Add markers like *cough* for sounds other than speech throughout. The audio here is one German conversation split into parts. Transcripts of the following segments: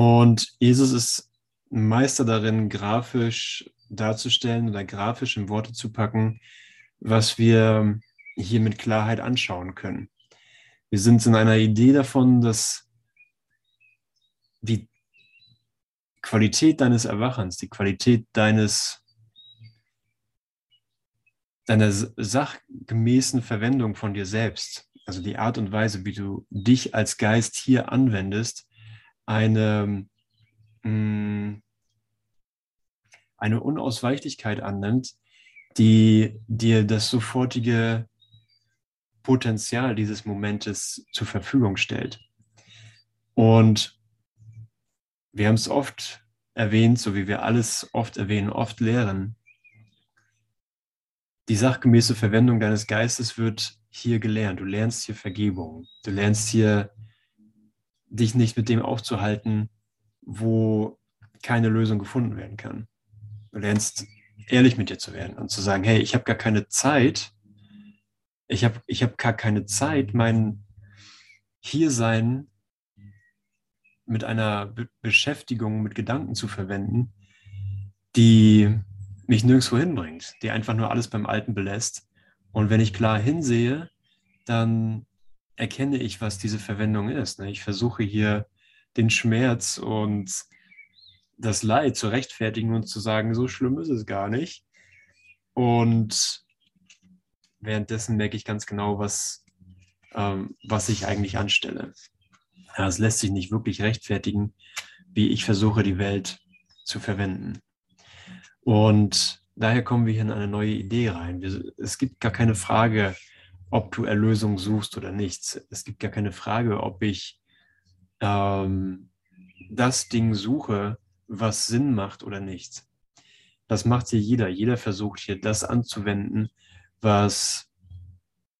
Und Jesus ist Meister darin, grafisch darzustellen oder grafisch in Worte zu packen, was wir hier mit Klarheit anschauen können. Wir sind in einer Idee davon, dass die Qualität deines Erwachens, die Qualität deines, deiner sachgemäßen Verwendung von dir selbst, also die Art und Weise, wie du dich als Geist hier anwendest, eine, mm, eine Unausweichlichkeit annimmt, die dir das sofortige Potenzial dieses Momentes zur Verfügung stellt. Und wir haben es oft erwähnt, so wie wir alles oft erwähnen, oft lehren. Die sachgemäße Verwendung deines Geistes wird hier gelernt. Du lernst hier Vergebung. Du lernst hier, dich nicht mit dem aufzuhalten, wo keine Lösung gefunden werden kann. Du lernst ehrlich mit dir zu werden und zu sagen, hey, ich habe gar keine Zeit, ich habe ich hab gar keine Zeit, mein Hiersein mit einer Be Beschäftigung mit Gedanken zu verwenden, die mich nirgendwo hinbringt, die einfach nur alles beim Alten belässt. Und wenn ich klar hinsehe, dann erkenne ich, was diese Verwendung ist. Ne? Ich versuche hier den Schmerz und das Leid zu rechtfertigen und zu sagen, so schlimm ist es gar nicht. Und währenddessen merke ich ganz genau, was, ähm, was ich eigentlich anstelle. Es lässt sich nicht wirklich rechtfertigen, wie ich versuche, die Welt zu verwenden. Und daher kommen wir hier in eine neue Idee rein. Wir, es gibt gar keine Frage, ob du Erlösung suchst oder nicht. Es gibt gar keine Frage, ob ich ähm, das Ding suche, was Sinn macht oder nicht. Das macht hier jeder. Jeder versucht hier das anzuwenden, was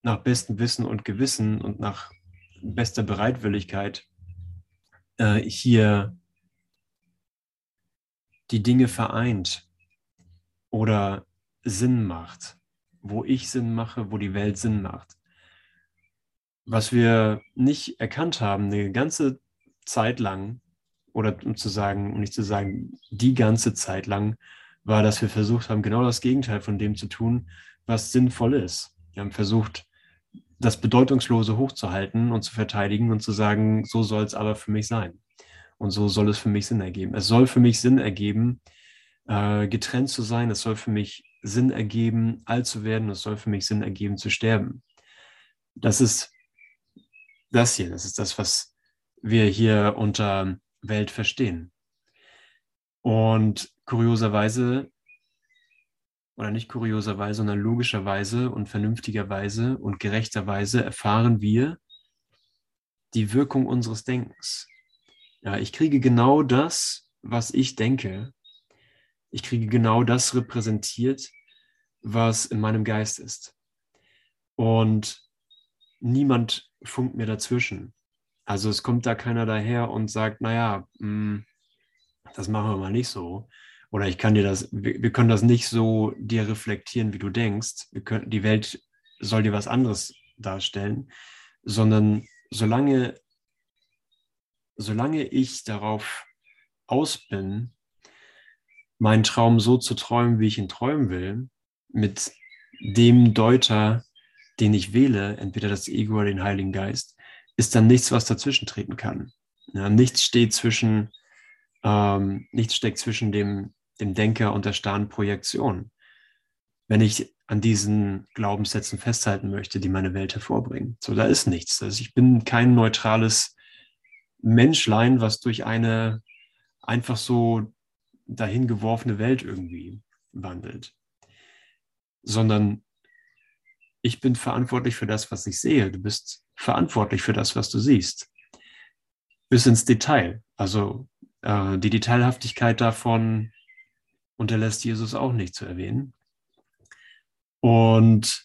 nach bestem Wissen und Gewissen und nach bester Bereitwilligkeit äh, hier die Dinge vereint oder Sinn macht, wo ich Sinn mache, wo die Welt Sinn macht. Was wir nicht erkannt haben, eine ganze Zeit lang, oder um zu sagen, um nicht zu sagen, die ganze Zeit lang, war, dass wir versucht haben, genau das Gegenteil von dem zu tun, was sinnvoll ist. Wir haben versucht, das Bedeutungslose hochzuhalten und zu verteidigen und zu sagen, so soll es aber für mich sein. Und so soll es für mich Sinn ergeben. Es soll für mich Sinn ergeben, äh, getrennt zu sein. Es soll für mich Sinn ergeben, alt zu werden. Es soll für mich Sinn ergeben, zu sterben. Das ist das hier. Das ist das, was wir hier unter Welt verstehen. Und kurioserweise oder nicht kurioserweise, sondern logischerweise und vernünftigerweise und gerechterweise erfahren wir die Wirkung unseres Denkens. Ja, ich kriege genau das, was ich denke. Ich kriege genau das repräsentiert, was in meinem Geist ist. Und niemand funkt mir dazwischen. Also es kommt da keiner daher und sagt, naja, mh, hm, das machen wir mal nicht so, oder ich kann dir das, wir, können das nicht so dir reflektieren, wie du denkst. Können, die Welt soll dir was anderes darstellen, sondern solange, solange ich darauf aus bin, meinen Traum so zu träumen, wie ich ihn träumen will, mit dem Deuter, den ich wähle, entweder das Ego oder den Heiligen Geist, ist dann nichts, was dazwischen treten kann. Ja, nichts steht zwischen, ähm, nichts steckt zwischen dem dem Denker und der starren Projektion. Wenn ich an diesen Glaubenssätzen festhalten möchte, die meine Welt hervorbringen. So, da ist nichts. Also ich bin kein neutrales Menschlein, was durch eine einfach so dahin geworfene Welt irgendwie wandelt, sondern ich bin verantwortlich für das, was ich sehe. Du bist verantwortlich für das, was du siehst. Bis ins Detail. Also äh, die Detailhaftigkeit davon, unterlässt Jesus auch nicht zu erwähnen. Und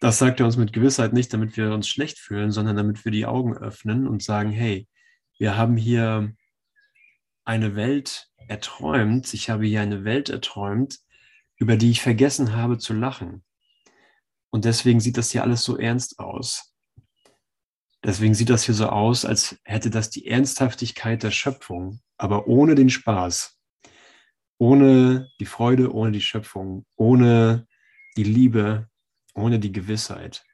das sagt er uns mit Gewissheit nicht, damit wir uns schlecht fühlen, sondern damit wir die Augen öffnen und sagen, hey, wir haben hier eine Welt erträumt, ich habe hier eine Welt erträumt, über die ich vergessen habe zu lachen. Und deswegen sieht das hier alles so ernst aus. Deswegen sieht das hier so aus, als hätte das die Ernsthaftigkeit der Schöpfung, aber ohne den Spaß, ohne die Freude, ohne die Schöpfung, ohne die Liebe, ohne die Gewissheit.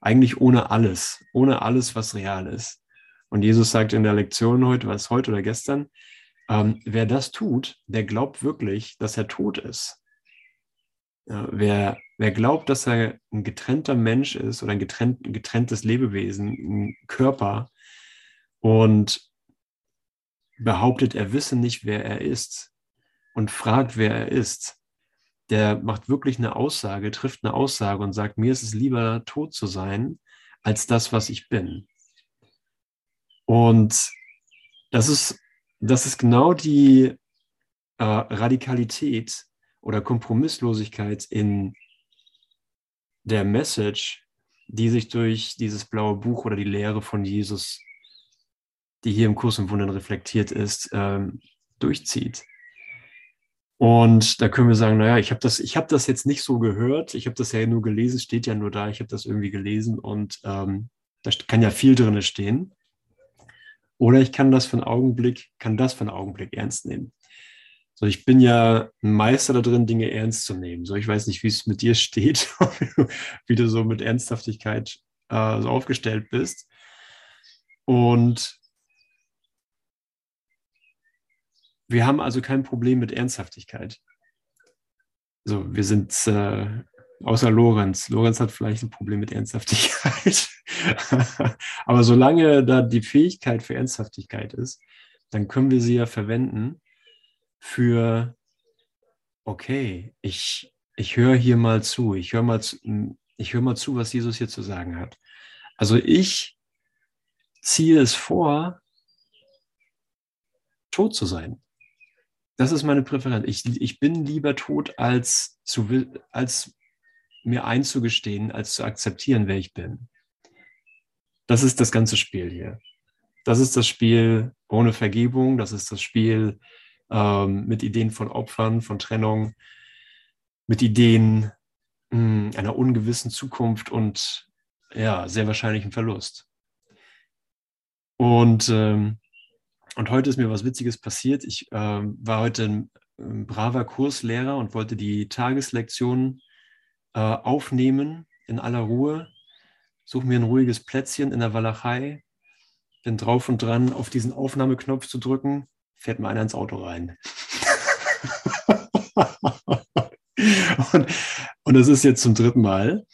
Eigentlich ohne alles, ohne alles, was real ist. Und Jesus sagt in der Lektion heute, was heute oder gestern, ähm, wer das tut, der glaubt wirklich, dass er tot ist. Ja, wer, wer glaubt, dass er ein getrennter Mensch ist oder ein, getrennt, ein getrenntes Lebewesen, ein Körper und behauptet, er wisse nicht, wer er ist und fragt, wer er ist, der macht wirklich eine Aussage, trifft eine Aussage und sagt, mir ist es lieber tot zu sein, als das, was ich bin. Und das ist, das ist genau die äh, Radikalität oder Kompromisslosigkeit in der Message, die sich durch dieses blaue Buch oder die Lehre von Jesus, die hier im Kurs im Wundern reflektiert ist, ähm, durchzieht. Und da können wir sagen, naja, ich habe das, ich habe das jetzt nicht so gehört, ich habe das ja nur gelesen, steht ja nur da, ich habe das irgendwie gelesen und ähm, da kann ja viel drin stehen. Oder ich kann das für einen Augenblick, kann das für einen Augenblick ernst nehmen. So, ich bin ja ein Meister da drin, Dinge ernst zu nehmen. So, ich weiß nicht, wie es mit dir steht, *laughs* wie du so mit Ernsthaftigkeit äh, so aufgestellt bist. Und wir haben also kein Problem mit Ernsthaftigkeit. So, wir sind äh, außer Lorenz. Lorenz hat vielleicht ein Problem mit Ernsthaftigkeit. *laughs* Aber solange da die Fähigkeit für Ernsthaftigkeit ist, dann können wir sie ja verwenden, für, okay, ich, ich höre hier mal zu, ich höre mal, zu, höre mal zu, was Jesus hier zu sagen hat. Also ich ziehe es vor, tot zu sein. Das ist meine Präferenz. Ich, ich bin lieber tot, als, zu, als mir einzugestehen, als zu akzeptieren, wer ich bin. Das ist das ganze Spiel hier. Das ist das Spiel ohne Vergebung. Das ist das Spiel ähm, mit Ideen von Opfern, von Trennung, mit Ideen mh, hm, einer ungewissen Zukunft und ja, sehr wahrscheinlichen Verlust. Und, ähm, und heute ist mir was Witziges passiert. Ich ähm, war heute ein, braver Kurslehrer und wollte die Tageslektion äh, aufnehmen in aller Ruhe. Suche mir ein ruhiges Plätzchen in der Walachei, bin drauf und dran, auf diesen Aufnahmeknopf zu drücken fährt mir einer ins Auto rein. *laughs* und, und das ist jetzt zum dritten Mal.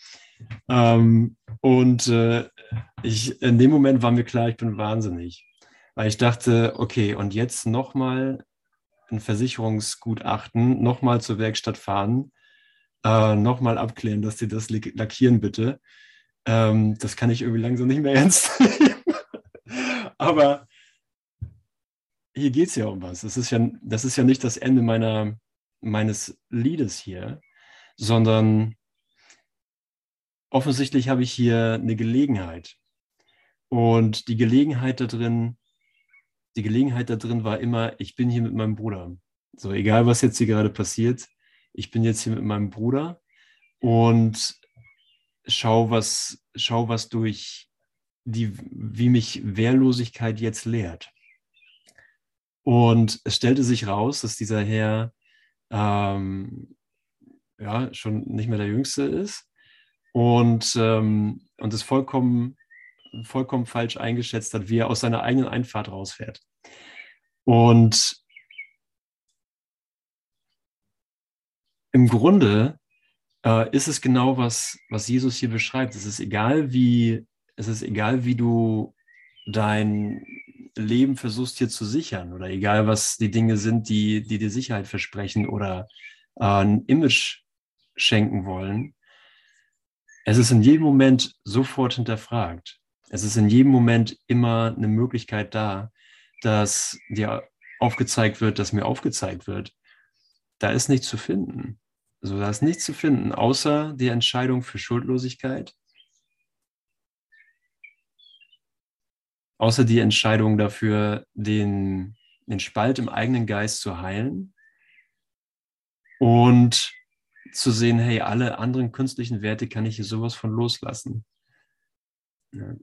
Ähm, und äh, ich, in dem Moment war mir klar, ich bin wahnsinnig. Weil ich dachte, okay, und jetzt nochmal ein Versicherungsgutachten, nochmal zur Werkstatt fahren, äh, nochmal abklären, dass sie das lackieren bitte. Ähm, das kann ich irgendwie langsam nicht mehr ernst *laughs* nehmen. Aber hier geht es ja um was. Das ist ja, das ist ja nicht das Ende meiner, meines Liedes hier, sondern offensichtlich habe ich hier eine Gelegenheit. Und die Gelegenheit da drin, die Gelegenheit da drin war immer, ich bin hier mit meinem Bruder. So, egal was jetzt hier gerade passiert, ich bin jetzt hier mit meinem Bruder und schau, was, schau, was durch die, wie mich Wehrlosigkeit jetzt lehrt. Und es stellte sich raus, dass dieser Herr ähm, ja, schon nicht mehr der Jüngste ist und, ähm, und es vollkommen, vollkommen falsch eingeschätzt hat, wie er aus seiner eigenen Einfahrt rausfährt. Und im Grunde äh, ist es genau, was, was Jesus hier beschreibt. Es ist egal, wie, es ist egal, wie du dein Leben versuchst hier zu sichern oder egal, was die Dinge sind, die, die dir Sicherheit versprechen oder äh, ein Image schenken wollen, es ist in jedem Moment sofort hinterfragt. Es ist in jedem Moment immer eine Möglichkeit da, dass dir aufgezeigt wird, dass mir aufgezeigt wird. Da ist nichts zu finden. Also da ist nichts zu finden, außer die Entscheidung für Schuldlosigkeit außer die Entscheidung dafür, den, den Spalt im eigenen Geist zu heilen und zu sehen, hey, alle anderen künstlichen Werte kann ich hier sowas von loslassen.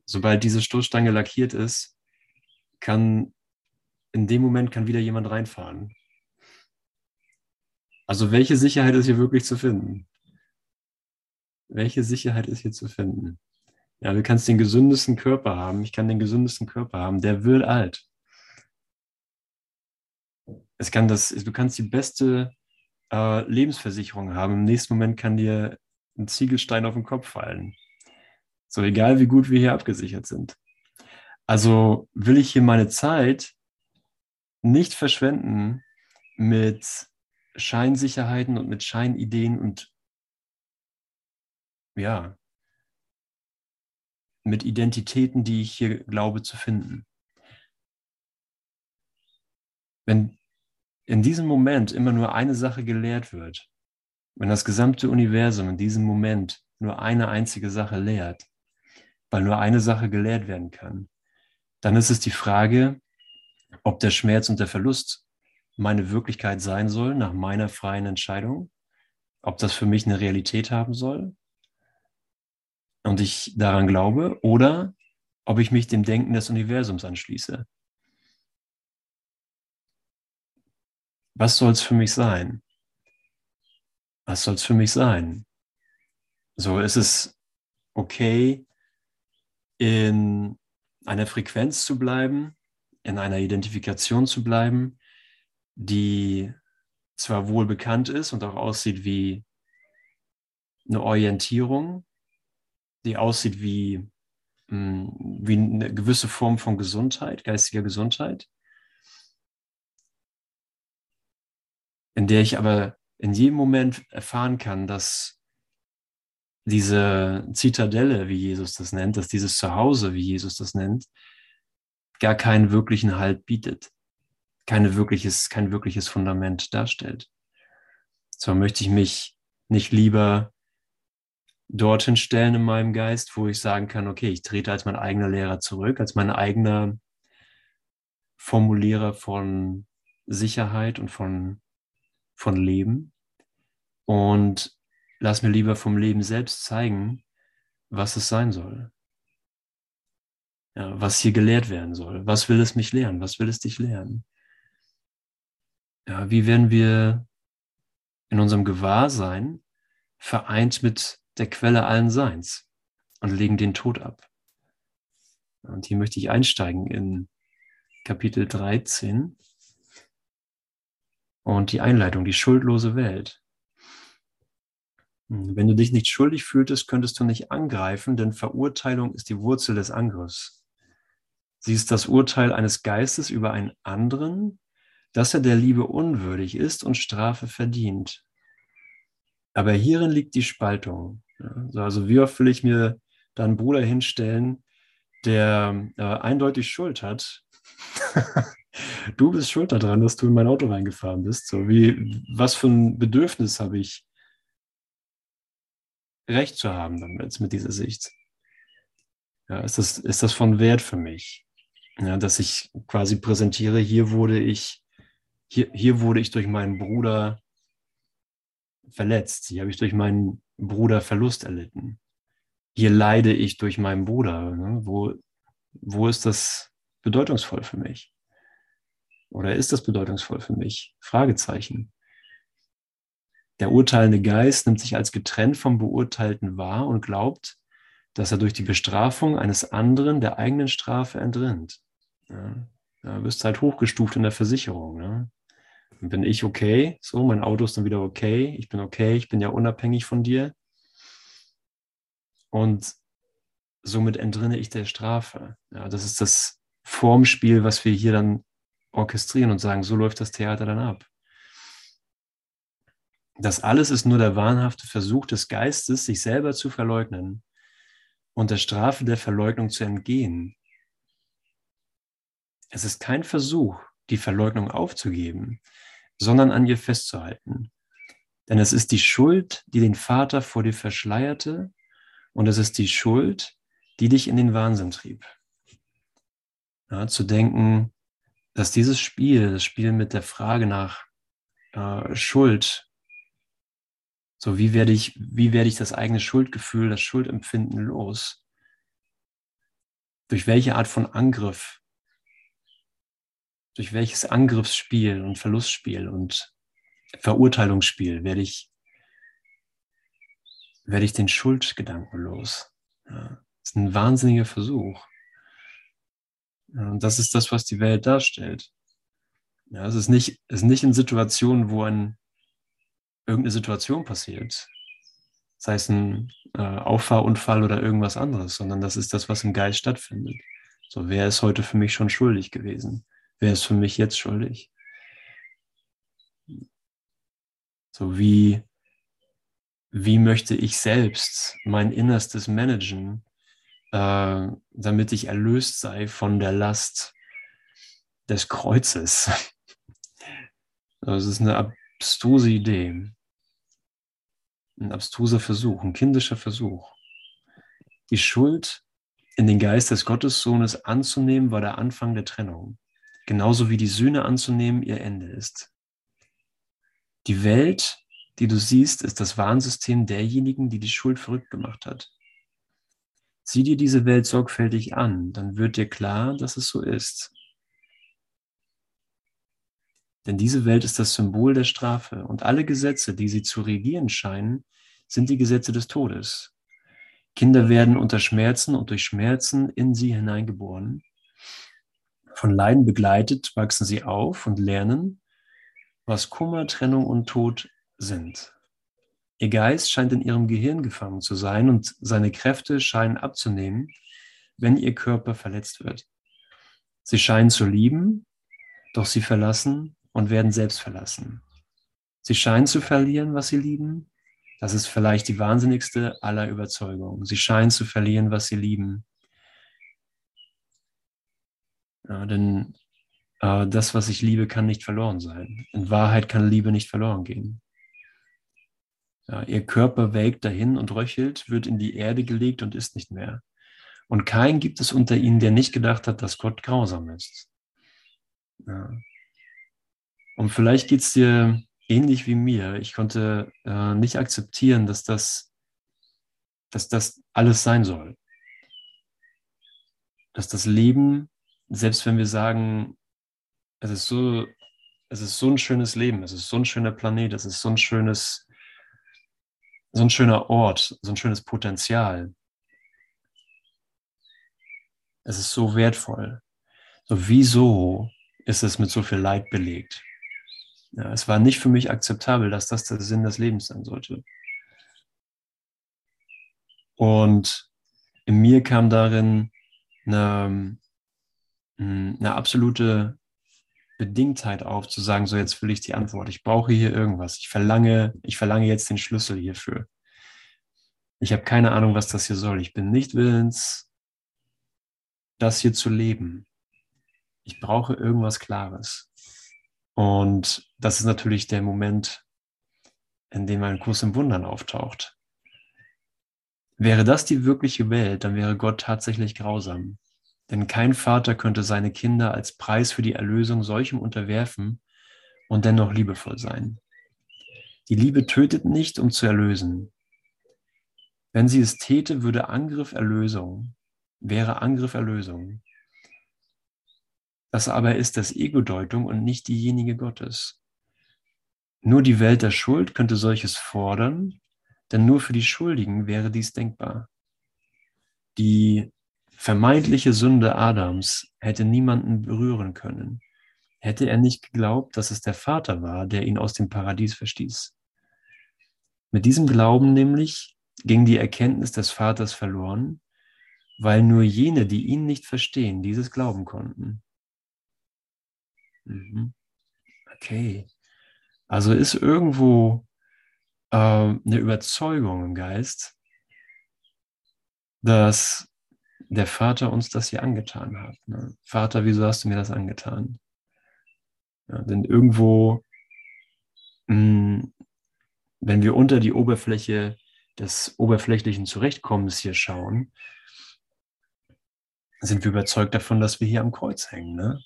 Sobald diese Stoßstange lackiert ist, kann in dem Moment kann wieder jemand reinfahren. Also welche Sicherheit ist hier wirklich zu finden? Welche Sicherheit ist hier zu finden? Ja, du kannst den gesündesten Körper haben. Ich kann den gesündesten Körper haben. Der wird alt. Es kann das, du kannst die beste äh, Lebensversicherung haben. Im nächsten Moment kann dir ein Ziegelstein auf den Kopf fallen. So egal, wie gut wir hier abgesichert sind. Also will ich hier meine Zeit nicht verschwenden mit Scheinsicherheiten und mit Scheinideen und ja, mit Identitäten, die ich hier glaube zu finden. Wenn in diesem Moment immer nur eine Sache gelehrt wird, wenn das gesamte Universum in diesem Moment nur eine einzige Sache lehrt, weil nur eine Sache gelehrt werden kann, dann ist es die Frage, ob der Schmerz und der Verlust meine Wirklichkeit sein soll nach meiner freien Entscheidung, ob das für mich eine Realität haben soll und ich daran glaube oder ob ich mich dem Denken des Universums anschließe. Was soll es für mich sein? Was soll es für mich sein? So ist es okay, in einer Frequenz zu bleiben, in einer Identifikation zu bleiben, die zwar wohl bekannt ist und auch aussieht wie eine Orientierung, die aussieht wie, hm, wie eine gewisse Form von Gesundheit, geistiger Gesundheit, in der ich aber in jedem Moment erfahren kann, dass diese Zitadelle, wie Jesus das nennt, dass dieses Zuhause, wie Jesus das nennt, gar keinen wirklichen Halt bietet, keine wirkliches, kein wirkliches Fundament darstellt. So möchte ich mich nicht lieber dorthin stellen in meinem Geist, wo ich sagen kann, okay, ich trete als mein eigener Lehrer zurück, als mein eigener Formulierer von Sicherheit und von, von Leben und lass mir lieber vom Leben selbst zeigen, was es sein soll. Ja, was hier gelehrt werden soll. Was will es mich lehren? Was will es dich lehren? Ja, wie werden wir in unserem Gewahrsein vereint mit der Quelle allen Seins und legen den Tod ab? Und hier möchte ich einsteigen in Kapitel 13 und die Einleitung, die schuldlose Welt. Wenn du dich nicht schuldig fühltest, könntest du nicht angreifen, denn Verurteilung ist die Wurzel des Angriffs. Sie ist das Urteil eines Geistes über einen anderen, dass er der Liebe unwürdig ist und Strafe verdient. Aber hierin liegt die Spaltung. Also wie oft will ich mir da einen Bruder hinstellen, der äh, eindeutig Schuld hat. *laughs* du bist schuld daran, dass du in mein Auto reingefahren bist. So wie, was für ein Bedürfnis habe ich, Recht zu haben damit, mit dieser Sicht? Ja, ist, das, ist das von Wert für mich? Ja, dass ich quasi präsentiere, hier wurde ich, hier, hier wurde ich durch meinen Bruder verletzt, hier habe ich durch meinen Bruder Verlust erlitten. Hier leide ich durch meinen Bruder. Ne? Wo, wo ist das bedeutungsvoll für mich? Oder ist das bedeutungsvoll für mich? Fragezeichen. Der urteilende Geist nimmt sich als getrennt vom Beurteilten wahr und glaubt, dass er durch die Bestrafung eines anderen der eigenen Strafe entrinnt. Ja, da wirst du halt hochgestuft in der Versicherung. Ne? Bin ich okay, so, mein Auto ist dann wieder okay, ich bin okay, ich bin ja unabhängig von dir. Und somit entrinne ich der Strafe. Ja, das ist das Formspiel, was wir hier dann orchestrieren und sagen, so läuft das Theater dann ab. Das alles ist nur der wahnhafte Versuch des Geistes, sich selber zu verleugnen und der Strafe der Verleugnung zu entgehen. Es ist kein Versuch, die Verleugnung aufzugeben, sondern an ihr festzuhalten. Denn es ist die Schuld, die den Vater vor dir verschleierte, und es ist die Schuld, die dich in den Wahnsinn trieb. Ja, zu denken, dass dieses Spiel, das Spiel mit der Frage nach äh, Schuld, so wie werde ich, wie werde ich das eigene Schuldgefühl, das Schuldempfinden los, Durch welche Art von Angriff, durch welches Angriffsspiel und Verlustspiel und Verurteilungsspiel werde ich, werde ich den Schuldgedanken los. Ja, das ist ein wahnsinniger Versuch. Und das ist das, was die Welt darstellt. Ja, es ist nicht, es ist nicht in Situationen, wo ein, irgendeine Situation passiert, sei es ein äh, Auffahrunfall oder irgendwas anderes, sondern das ist das, was im Geist stattfindet. So, wer ist heute für mich schon schuldig gewesen? Wer ist für mich jetzt schuldig? So wie, wie möchte ich selbst mein Innerstes managen, äh, damit ich erlöst sei von der Last des Kreuzes? *laughs* Das ist eine abstruse Idee. Ein abstruser Versuch, ein kindischer Versuch. Die Schuld in den Geist des Gottessohnes anzunehmen, war der Anfang der Trennung. Genauso wie die Sühne anzunehmen ihr Ende ist. Die Welt, die du siehst, ist das Warnsystem derjenigen, die die Schuld verrückt gemacht hat. Sieh dir diese Welt sorgfältig an, dann wird dir klar, dass es so ist. Denn diese Welt ist das Symbol der Strafe und alle Gesetze, die sie zu regieren scheinen, sind die Gesetze des Todes. Kinder werden unter Schmerzen und durch Schmerzen in sie hineingeboren. Von Leiden begleitet wachsen sie auf und lernen, was Kummer, Trennung und Tod sind. Ihr Geist scheint in ihrem Gehirn gefangen zu sein und seine Kräfte scheinen abzunehmen, wenn ihr Körper verletzt wird. Sie scheinen zu lieben, doch sie verlassen und werden selbst verlassen. Sie scheinen zu verlieren, was sie lieben. Das ist vielleicht die wahnsinnigste aller Überzeugungen. Sie scheinen zu verlieren, was sie lieben. Ja, denn äh, das, was ich liebe, kann nicht verloren sein. In Wahrheit kann Liebe nicht verloren gehen. Ja, ihr Körper welkt dahin und röchelt, wird in die Erde gelegt und ist nicht mehr. Und keinen gibt es unter ihnen, der nicht gedacht hat, dass Gott grausam ist. Ja. Und vielleicht geht es dir ähnlich wie mir. Ich konnte äh, nicht akzeptieren, dass das, dass das alles sein soll. Dass das Leben, selbst wenn wir sagen, es ist so, es ist so ein schönes Leben, es ist so ein schöner Planet, es ist so ein schönes, so ein schöner Ort, so ein schönes Potenzial. Es ist so wertvoll. So, wieso ist es mit so viel Leid belegt? Ja, es war nicht für mich akzeptabel, dass das der Sinn des Lebens sein sollte. Und in mir kam darin eine, eine absolute Bedingtheit auf, zu sagen, so jetzt will ich die Antwort. Ich brauche hier irgendwas. Ich verlange, ich verlange jetzt den Schlüssel hierfür. Ich habe keine Ahnung, was das hier soll. Ich bin nicht willens, das hier zu leben. Ich brauche irgendwas Klares. Und das ist natürlich der Moment, in dem ein Kurs im Wundern auftaucht. Wäre das die wirkliche Welt, dann wäre Gott tatsächlich grausam. Denn kein Vater könnte seine Kinder als Preis für die Erlösung solchem unterwerfen und dennoch liebevoll sein. Die Liebe tötet nicht, um zu erlösen. Wenn sie es täte, würde Angriff Erlösung, wäre Angriff Erlösung. Das aber ist das Ego-Deutung und nicht diejenige Gottes. Nur die Welt der Schuld könnte solches fordern, denn nur für die Schuldigen wäre dies denkbar. Die vermeintliche Sünde Adams hätte niemanden berühren können, hätte er nicht geglaubt, dass es der Vater war, der ihn aus dem Paradies verstieß. Mit diesem Glauben nämlich ging die Erkenntnis des Vaters verloren, weil nur jene, die ihn nicht verstehen, dieses glauben konnten. Mhm. Okay. Also ist irgendwo äh, eine Überzeugung im Geist, dass der Vater uns das hier angetan hat. Ne? Vater, wieso hast du mir das angetan? Ja, denn irgendwo, mh, hm, wenn wir unter die Oberfläche des oberflächlichen Zurechtkommens hier schauen, sind wir überzeugt davon, dass wir hier am Kreuz hängen. Ne?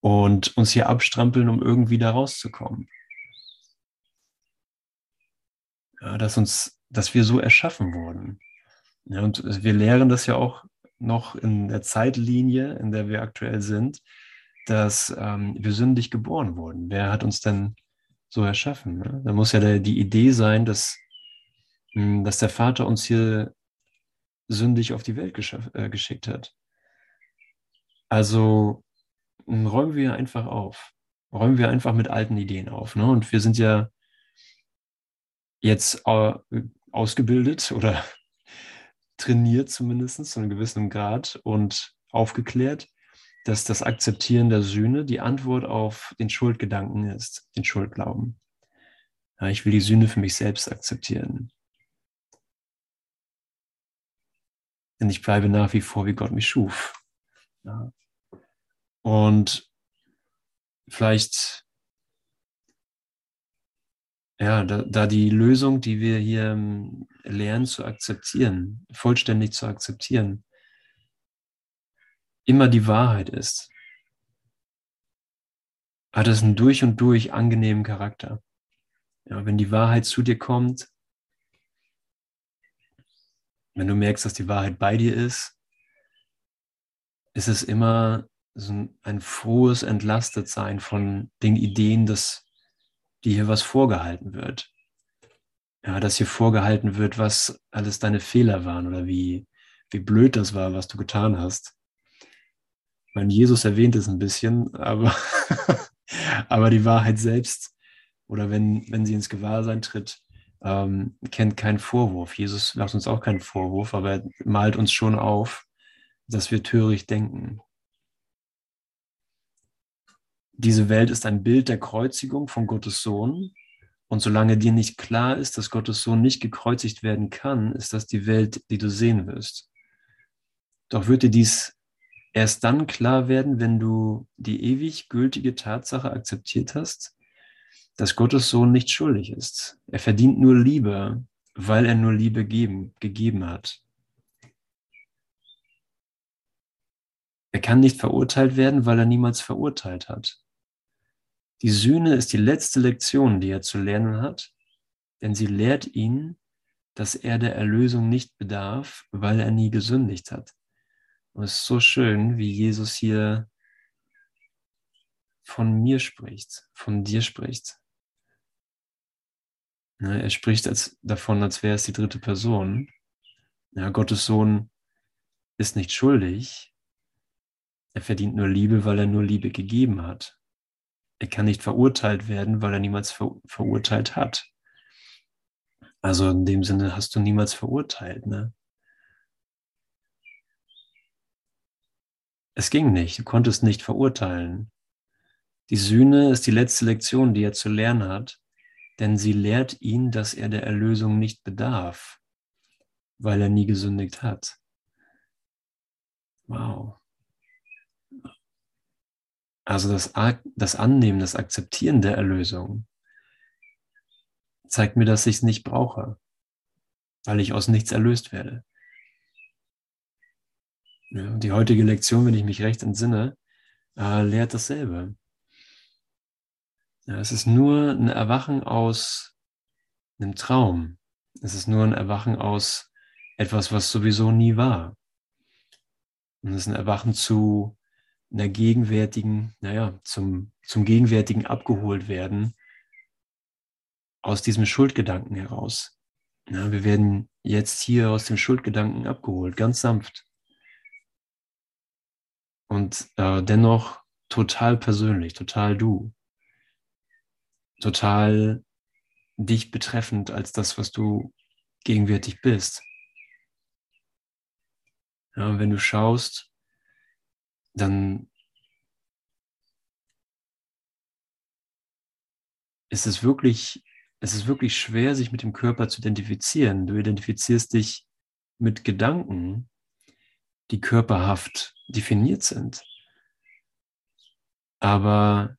und uns hier abstrampeln, um irgendwie da rauszukommen. Ja, dass uns, dass wir so erschaffen wurden. Ja, und wir lehren das ja auch noch in der Zeitlinie, in der wir aktuell sind, dass ähm, wir sündig geboren wurden. Wer hat uns denn so erschaffen? Ne? Da muss ja der, die Idee sein, dass, mh, hm, dass der Vater uns hier sündig auf die Welt äh, geschickt hat. Also hm, räumen wir einfach auf. Räumen wir einfach mit alten Ideen auf. Ne? Und wir sind ja jetzt äh, ausgebildet oder trainiert zumindest zu einem gewissen Grad und aufgeklärt, dass das Akzeptieren der Sühne die Antwort auf den Schuldgedanken ist, den Schuldglauben. Ja, ich will die Sühne für mich selbst akzeptieren. Denn ich bleibe nach wie vor, wie Gott mich schuf. Ja. Und vielleicht ja, da, da die Lösung, die wir hier ähm, lernen zu akzeptieren, vollständig zu akzeptieren, immer die Wahrheit ist, hat es einen durch und durch angenehmen Charakter. Ja, wenn die Wahrheit zu dir kommt, wenn du merkst, dass die Wahrheit bei dir ist, ist es immer so ein, ein frohes Entlastetsein von den Ideen dass die hier was vorgehalten wird. Ja, dass hier vorgehalten wird, was alles deine Fehler waren oder wie, wie blöd das war, was du getan hast. Ich meine, Jesus erwähnt es ein bisschen, aber, *laughs* aber die Wahrheit selbst oder wenn, wenn sie ins Gewahrsein tritt, ähm, kennt keinen Vorwurf. Jesus macht uns auch keinen Vorwurf, aber er malt uns schon auf, dass wir töricht denken. Diese Welt ist ein Bild der Kreuzigung von Gottes Sohn. Und solange dir nicht klar ist, dass Gottes Sohn nicht gekreuzigt werden kann, ist das die Welt, die du sehen wirst. Doch wird dir dies erst dann klar werden, wenn du die ewig gültige Tatsache akzeptiert hast, dass Gottes Sohn nicht schuldig ist. Er verdient nur Liebe, weil er nur Liebe geben, gegeben hat. Er kann nicht verurteilt werden, weil er niemals verurteilt hat. Die Sühne ist die letzte Lektion, die er zu lernen hat, denn sie lehrt ihn, dass er der Erlösung nicht bedarf, weil er nie gesündigt hat. Und es ist so schön, wie Jesus hier von mir spricht, von dir spricht. er spricht als, davon, als wäre es die dritte Person. Ja, Gottes Sohn ist nicht schuldig. Er verdient nur Liebe, weil er nur Liebe gegeben hat er kann nicht verurteilt werden, weil er niemals ver verurteilt hat. Also in dem Sinne hast du niemals verurteilt. Ne? Es ging nicht, du konntest nicht verurteilen. Die Sühne ist die letzte Lektion, die er zu lernen hat, denn sie lehrt ihn, dass er der Erlösung nicht bedarf, weil er nie gesündigt hat. Wow. Also das, das Annehmen, das Akzeptieren der Erlösung zeigt mir, dass ich es nicht brauche, weil ich aus nichts erlöst werde. Ja, die heutige Lektion, wenn ich mich recht entsinne, äh, lehrt dasselbe. Ja, es ist nur ein Erwachen aus einem Traum. Es ist nur ein Erwachen aus etwas, was sowieso nie war. Und es ist ein Erwachen zu einer gegenwärtigen, naja, zum, zum gegenwärtigen abgeholt werden aus diesem Schuldgedanken heraus. Ja, wir werden jetzt hier aus dem Schuldgedanken abgeholt, ganz sanft. Und äh, dennoch total persönlich, total du. Total dich betreffend als das, was du gegenwärtig bist. Ja, wenn du schaust, dann ist es wirklich, es ist wirklich schwer, sich mit dem Körper zu identifizieren. Du identifizierst dich mit Gedanken, die körperhaft definiert sind. Aber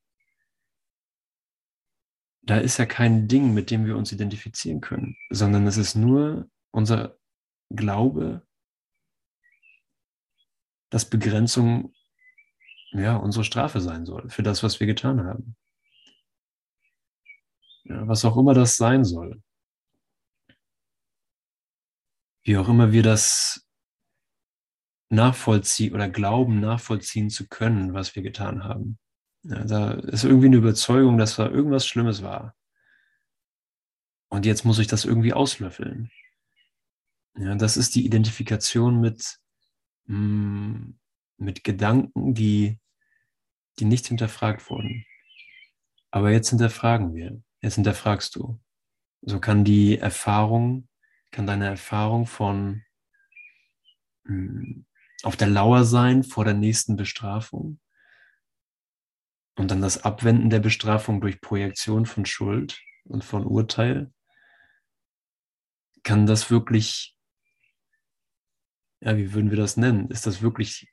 da ist ja kein Ding, mit dem wir uns identifizieren können, sondern es ist nur unser Glaube, dass Begrenzung ja, unsere Strafe sein soll für das, was wir getan haben. Ja, was auch immer das sein soll. wie auch immer wir das nachvollziehen oder glauben, nachvollziehen zu können, was wir getan haben. Ja, da ist irgendwie eine Überzeugung, dass da irgendwas Schlimmes war. Und jetzt muss ich das irgendwie auslöffeln. Ja, das ist die Identifikation mit, mm, mit Gedanken, die, die nicht hinterfragt wurden. Aber jetzt hinterfragen wir. Jetzt hinterfragst du. So kann die Erfahrung, kann deine Erfahrung von mm, auf der Lauer sein vor der nächsten Bestrafung und dann das Abwenden der Bestrafung durch Projektion von Schuld und von Urteil, kann das wirklich, ja, wie würden wir das nennen? Ist das wirklich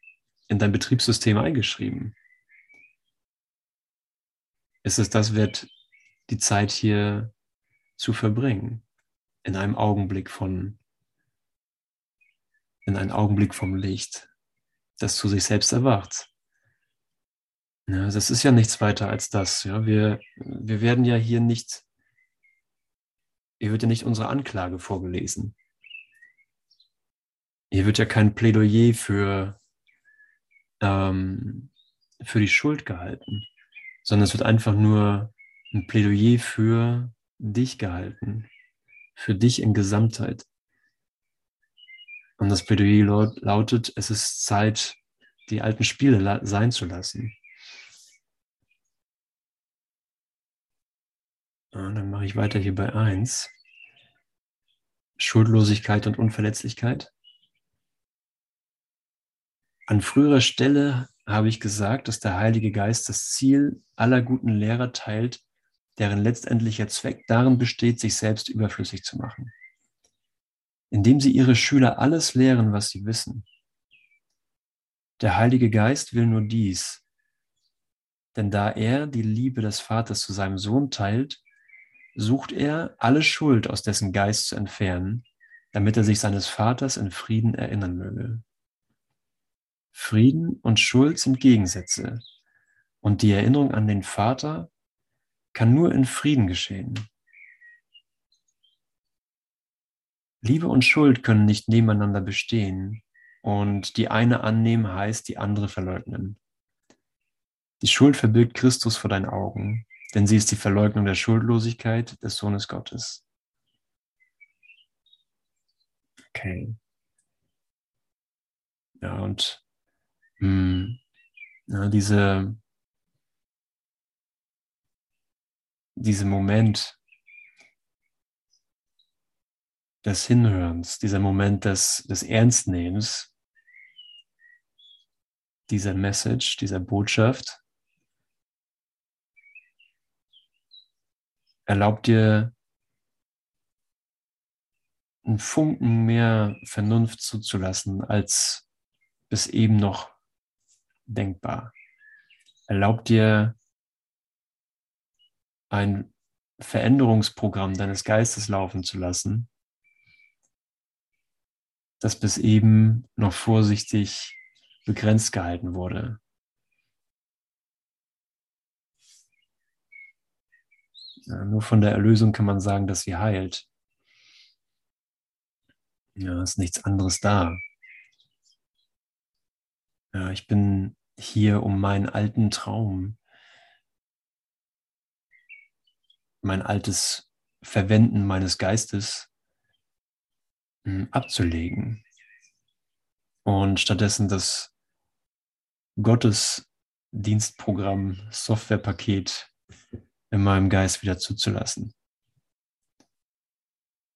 in dein Betriebssystem eingeschrieben? Ist es das wert, die Zeit hier zu verbringen? In einem Augenblick von, in einem Augenblick vom Licht, das zu sich selbst erwacht. Ja, das ist ja nichts weiter als das. Ja, wir, wir werden ja hier nicht, hier wird ja nicht unsere Anklage vorgelesen. Hier wird ja kein Plädoyer für, ähm, für die Schuld gehalten, sondern es wird einfach nur ein Plädoyer für dich gehalten, für dich in Gesamtheit. Und das Plädoyer lautet, es ist Zeit, die alten Spiele sein zu lassen. Und dann mache ich weiter hier bei 1. Schuldlosigkeit und Unverletzlichkeit. An früherer Stelle habe ich gesagt, dass der Heilige Geist das Ziel aller guten Lehrer teilt, deren letztendlicher Zweck darin besteht, sich selbst überflüssig zu machen. Indem sie ihre Schüler alles lehren, was sie wissen. Der Heilige Geist will nur dies, denn da er die Liebe des Vaters zu seinem Sohn teilt, sucht er, alle Schuld aus dessen Geist zu entfernen, damit er sich seines Vaters in Frieden erinnern möge. Frieden und Schuld sind Gegensätze, und die Erinnerung an den Vater kann nur in Frieden geschehen. Liebe und Schuld können nicht nebeneinander bestehen, und die eine annehmen heißt die andere verleugnen. Die Schuld verbirgt Christus vor deinen Augen, denn sie ist die Verleugnung der Schuldlosigkeit des Sohnes Gottes. Okay. Ja, und mh, hm, ja, diese, dieser Moment des Hinhörens, dieser Moment des, des Ernstnehmens, dieser Message, dieser Botschaft, erlaubt dir einen Funken mehr Vernunft zuzulassen als bis eben noch denkbar. Erlaubt dir ein Veränderungsprogramm deines Geistes laufen zu lassen, das bis eben noch vorsichtig begrenzt gehalten wurde. Ja, nur von der Erlösung kann man sagen, dass sie heilt. Ja, ist nichts anderes da. Ja, ich bin hier, um meinen alten Traum, mein altes Verwenden meines Geistes hm, abzulegen und stattdessen das Gottesdienstprogramm, Softwarepaket in meinem Geist wieder zuzulassen.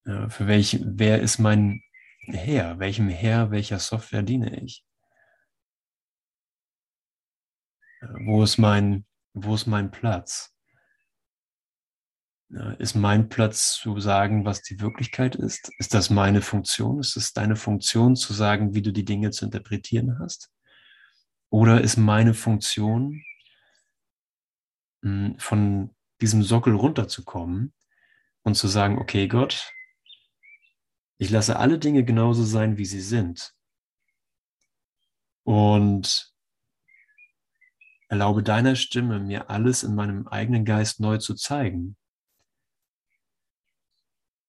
Ja, für welch, wer ist mein Herr? Welchem Herr, welcher Software diene ich? Wo ist mein, wo ist mein Platz? Ist mein Platz zu sagen, was die Wirklichkeit ist? Ist das meine Funktion? Ist es deine Funktion zu sagen, wie du die Dinge zu interpretieren hast? Oder ist meine Funktion hm, von diesem Sockel runterzukommen und zu sagen, okay Gott, ich lasse alle Dinge genauso sein, wie sie sind. Und erlaube deiner Stimme, mir alles in meinem eigenen Geist neu zu zeigen.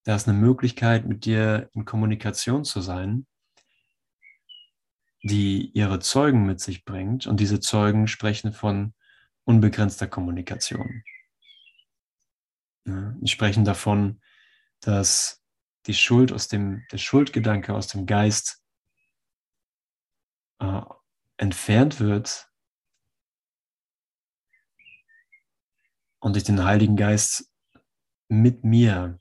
Da ist eine Möglichkeit, mit dir in Kommunikation zu sein, die ihre Zeugen mit sich bringt. Und diese Zeugen sprechen von unbegrenzter Kommunikation. Ja, sprechen davon, dass die Schuld aus dem, der Schuldgedanke aus dem Geist äh, entfernt wird und ich den Heiligen Geist mit mir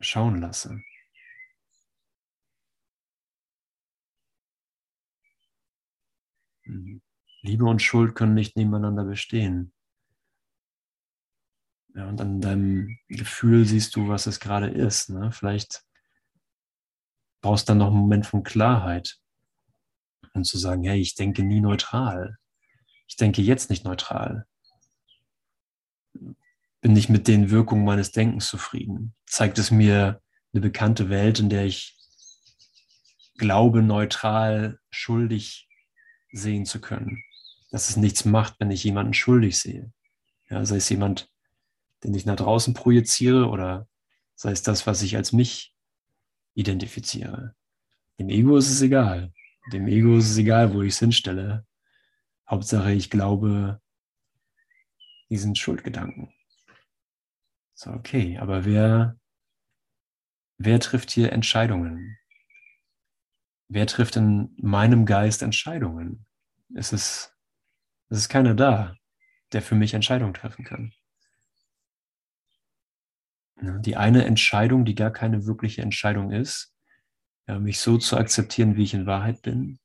schauen lasse. Liebe und Schuld können nicht nebeneinander bestehen. Ja, und an deinem Gefühl siehst du, was es gerade ist. Ne? Vielleicht brauchst du dann noch einen Moment von Klarheit und zu sagen, hey, ich denke nie neutral. Ich denke jetzt nicht neutral. Bin nicht mit den Wirkungen meines Denkens zufrieden. Zeigt es mir eine bekannte Welt, in der ich glaube, neutral, schuldig sehen zu können. Dass es nichts macht, wenn ich jemanden schuldig sehe. Ja, sei es jemand, den ich nach draußen projiziere oder sei es das, was ich als mich identifiziere. Dem Ego ist es egal. Dem Ego ist es egal, wo ich es hinstelle. Hauptsache, ich glaube diesen Schuldgedanken. So, okay, aber wer, wer trifft hier Entscheidungen? Wer trifft in meinem Geist Entscheidungen? Es ist, es ist keiner da, der für mich Entscheidungen treffen kann. Die eine Entscheidung, die gar keine wirkliche Entscheidung ist, ja, mich so zu akzeptieren, wie ich in Wahrheit bin.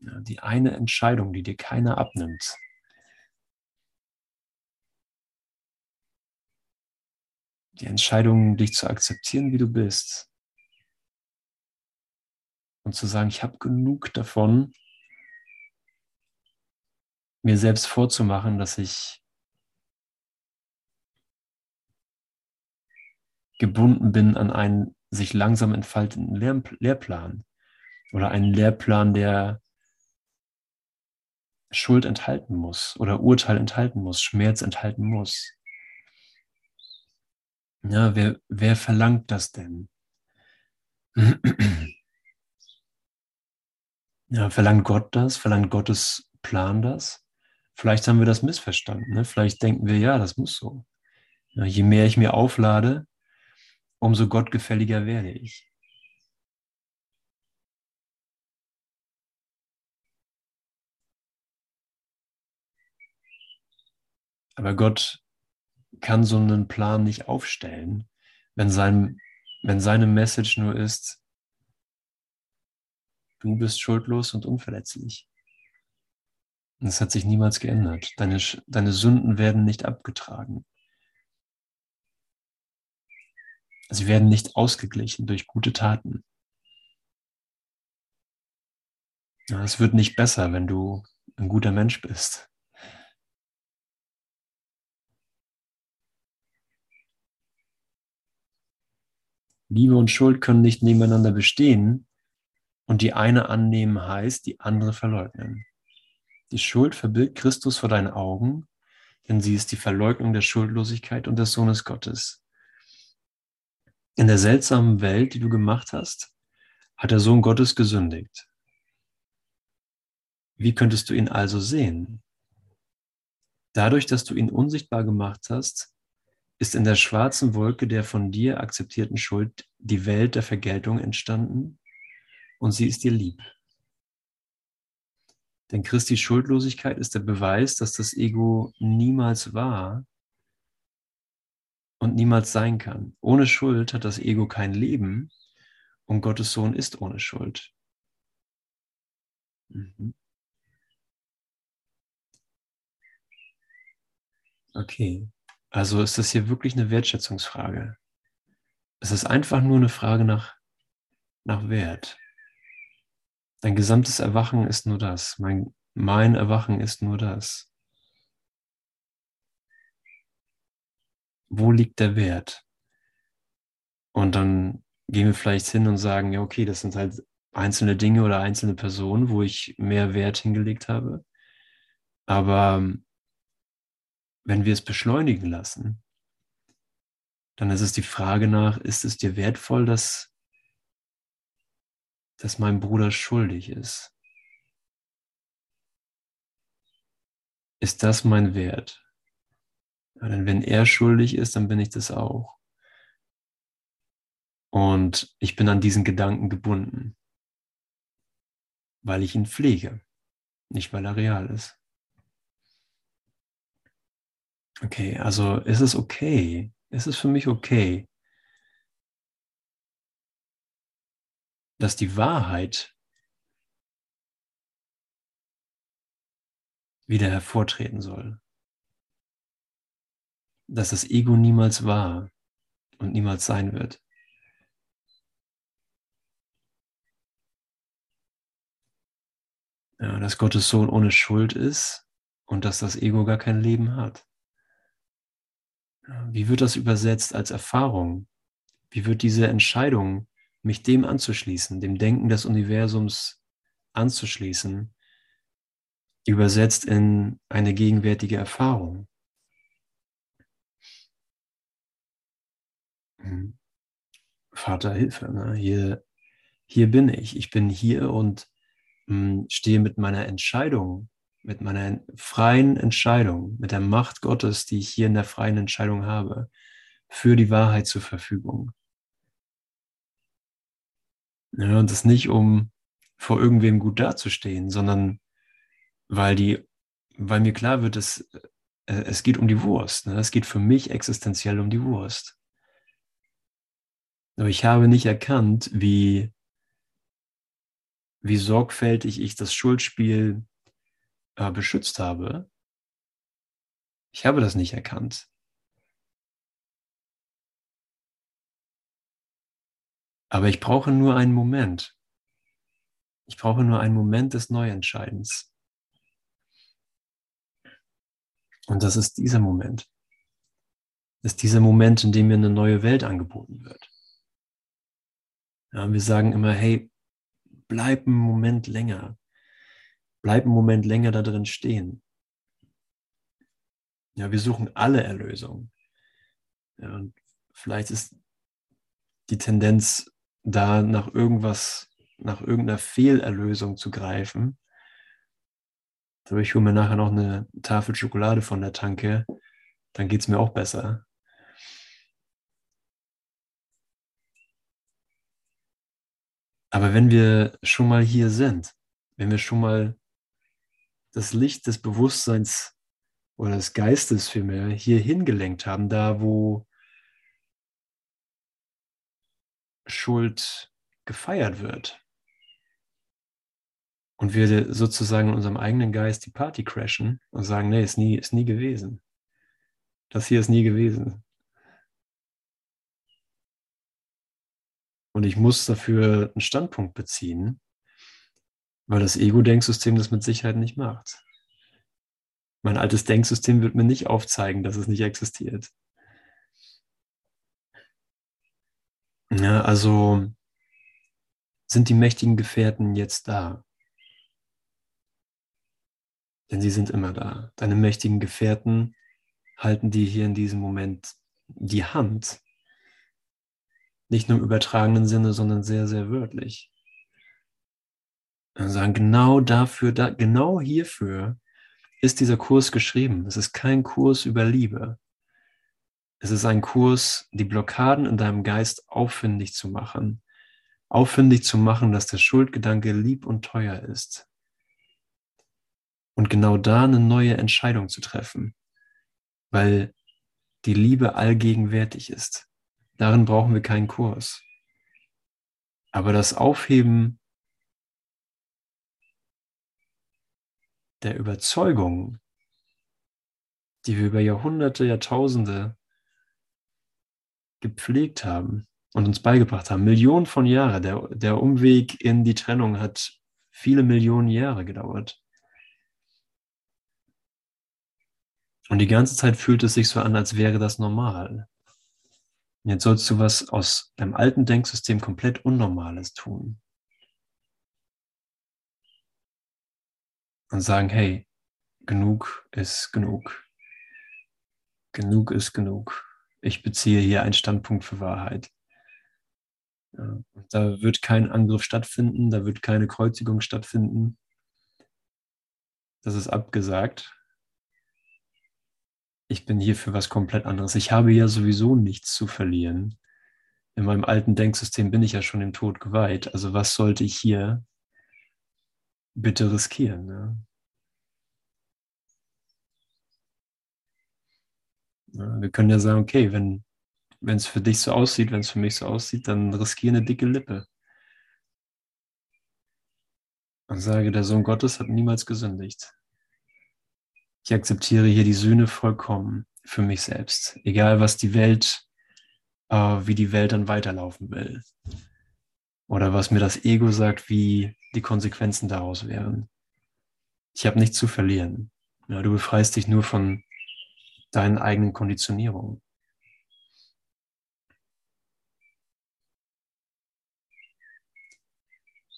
Ja, die eine Entscheidung, die dir keiner abnimmt. Die Entscheidung, dich zu akzeptieren, wie du bist. Und zu sagen, ich habe genug davon, mir selbst vorzumachen, dass ich gebunden bin an einen sich langsam entfaltenden Lehr Lehrplan oder einen Lehrplan, der Schuld enthalten muss oder Urteil enthalten muss, Schmerz enthalten muss. Ja, wer, wer verlangt das denn? *clears throat* Ja, verlangt Gott das? Verlangt Gottes Plan das? Vielleicht haben wir das missverstanden. Ne? Vielleicht denken wir, ja, das muss so. Ja, je mehr ich mir auflade, umso gottgefälliger werde ich. Aber Gott kann so einen Plan nicht aufstellen, wenn, sein, wenn seine Message nur ist, du bist schuldlos und unverletzlich. Das hat sich niemals geändert. Deine, deine Sünden werden nicht abgetragen. Sie werden nicht ausgeglichen durch gute Taten. Es wird nicht besser, wenn du ein guter Mensch bist. Liebe und Schuld können nicht nebeneinander bestehen und die eine annehmen heißt, die andere verleugnen. Die Schuld verbirgt Christus vor deinen Augen, denn sie ist die Verleugnung der Schuldlosigkeit und des Sohnes Gottes. In der seltsamen Welt, die du gemacht hast, hat der Sohn Gottes gesündigt. Wie könntest du ihn also sehen? Dadurch, dass du ihn unsichtbar gemacht hast, ist in der schwarzen Wolke der von dir akzeptierten Schuld die Welt der Vergeltung entstanden und sie ist dir lieb. Denn Christi Schuldlosigkeit ist der Beweis, dass das Ego niemals war und niemals sein kann. Ohne Schuld hat das Ego kein Leben und Gottes Sohn ist ohne Schuld. Mhm. Okay, also ist das hier wirklich eine Wertschätzungsfrage. Es ist einfach nur eine Frage nach, nach Wert. Dein gesamtes Erwachen ist nur das. Mein, mein Erwachen ist nur das. Wo liegt der Wert? Und dann gehen wir vielleicht hin und sagen, ja, okay, das sind halt einzelne Dinge oder einzelne Personen, wo ich mehr Wert hingelegt habe. Aber wenn wir es beschleunigen lassen, dann ist es die Frage nach, ist es dir wertvoll, dass, dass mein Bruder schuldig ist? Ist das mein Wert? Ja, denn wenn er schuldig ist, dann bin ich das auch. Und ich bin an diesen Gedanken gebunden, weil ich ihn pflege, nicht weil er real ist. Okay, also ist es okay? Ist es für mich okay, dass die Wahrheit wieder hervortreten soll? Dass das Ego niemals war und niemals sein wird? Ja, dass Gottes Sohn ohne Schuld ist und dass das Ego gar kein Leben hat. Wie wird das übersetzt als Erfahrung? Wie wird diese Entscheidung, mich dem anzuschließen, dem Denken des Universums anzuschließen, übersetzt in eine gegenwärtige Erfahrung? Hm. Vater, Hilfe, ne? hier, hier bin ich. Ich bin hier und mh, hm, stehe mit meiner Entscheidung mit meiner freien Entscheidung, mit der Macht Gottes, die ich hier in der freien Entscheidung habe, für die Wahrheit zur Verfügung. Ja, und das nicht, um vor irgendwem gut dazustehen, sondern weil die, weil mir klar wird, dass äh, es geht um die Wurst. Ne? Es geht für mich existenziell um die Wurst. Aber ich habe nicht erkannt, wie, wie sorgfältig ich das Schuldspiel äh, beschützt habe, ich habe das nicht erkannt. Aber ich brauche nur einen Moment. Ich brauche nur einen Moment des Neuentscheidens. Und das ist dieser Moment. Das ist dieser Moment, in dem mir eine neue Welt angeboten wird. Ja, wir sagen immer, hey, bleib einen Moment länger bleib einen Moment länger da drin stehen. Ja, wir suchen alle Erlösung. Ja, und vielleicht ist die Tendenz da nach irgendwas, nach irgendeiner Fehlerlösung zu greifen. Ich hole mir nachher noch eine Tafel Schokolade von der Tanke, dann geht es mir auch besser. Aber wenn wir schon mal hier sind, wenn wir schon mal das Licht des Bewusstseins oder des Geistes vielmehr hier hingelenkt haben, da wo Schuld gefeiert wird. Und wir sozusagen in unserem eigenen Geist die Party crashen und sagen, nee, ist nie, ist nie gewesen. Das hier ist nie gewesen. Und ich muss dafür einen Standpunkt beziehen. Weil das Ego-Denksystem das mit Sicherheit nicht macht. Mein altes Denksystem wird mir nicht aufzeigen, dass es nicht existiert. Ja, also sind die mächtigen Gefährten jetzt da? Denn sie sind immer da. Deine mächtigen Gefährten halten dir hier in diesem Moment die Hand. Nicht nur im übertragenen Sinne, sondern sehr, sehr wörtlich. Und sagen, genau dafür, da, genau hierfür ist dieser Kurs geschrieben. Es ist kein Kurs über Liebe. Es ist ein Kurs, die Blockaden in deinem Geist auffindig zu machen. Auffindig zu machen, dass der Schuldgedanke lieb und teuer ist. Und genau da eine neue Entscheidung zu treffen. Weil die Liebe allgegenwärtig ist. Darin brauchen wir keinen Kurs. Aber das Aufheben der Überzeugung, die wir über Jahrhunderte, Jahrtausende gepflegt haben und uns beigebracht haben, Millionen von Jahren. Der, der Umweg in die Trennung hat viele Millionen Jahre gedauert. Und die ganze Zeit fühlt es sich so an, als wäre das normal. Jetzt sollst du was aus deinem alten Denksystem komplett Unnormales tun. Und sagen, hey, genug ist genug. Genug ist genug. Ich beziehe hier einen Standpunkt für Wahrheit. Da wird kein Angriff stattfinden, da wird keine Kreuzigung stattfinden. Das ist abgesagt. Ich bin hier für was komplett anderes. Ich habe ja sowieso nichts zu verlieren. In meinem alten Denksystem bin ich ja schon dem Tod geweiht. Also was sollte ich hier bitte riskieren? Ne? Ja, wir können ja sagen, okay, wenn es für dich so aussieht, wenn es für mich so aussieht, dann riskiere eine dicke Lippe. Und sage, der Sohn Gottes hat niemals gesündigt. Ich akzeptiere hier die Sühne vollkommen für mich selbst, egal was die Welt, äh, wie die Welt dann weiterlaufen will. Oder was mir das Ego sagt, wie die Konsequenzen daraus wären. Ich habe nichts zu verlieren. Ja, du befreist dich nur von deinen eigenen Konditionierungen.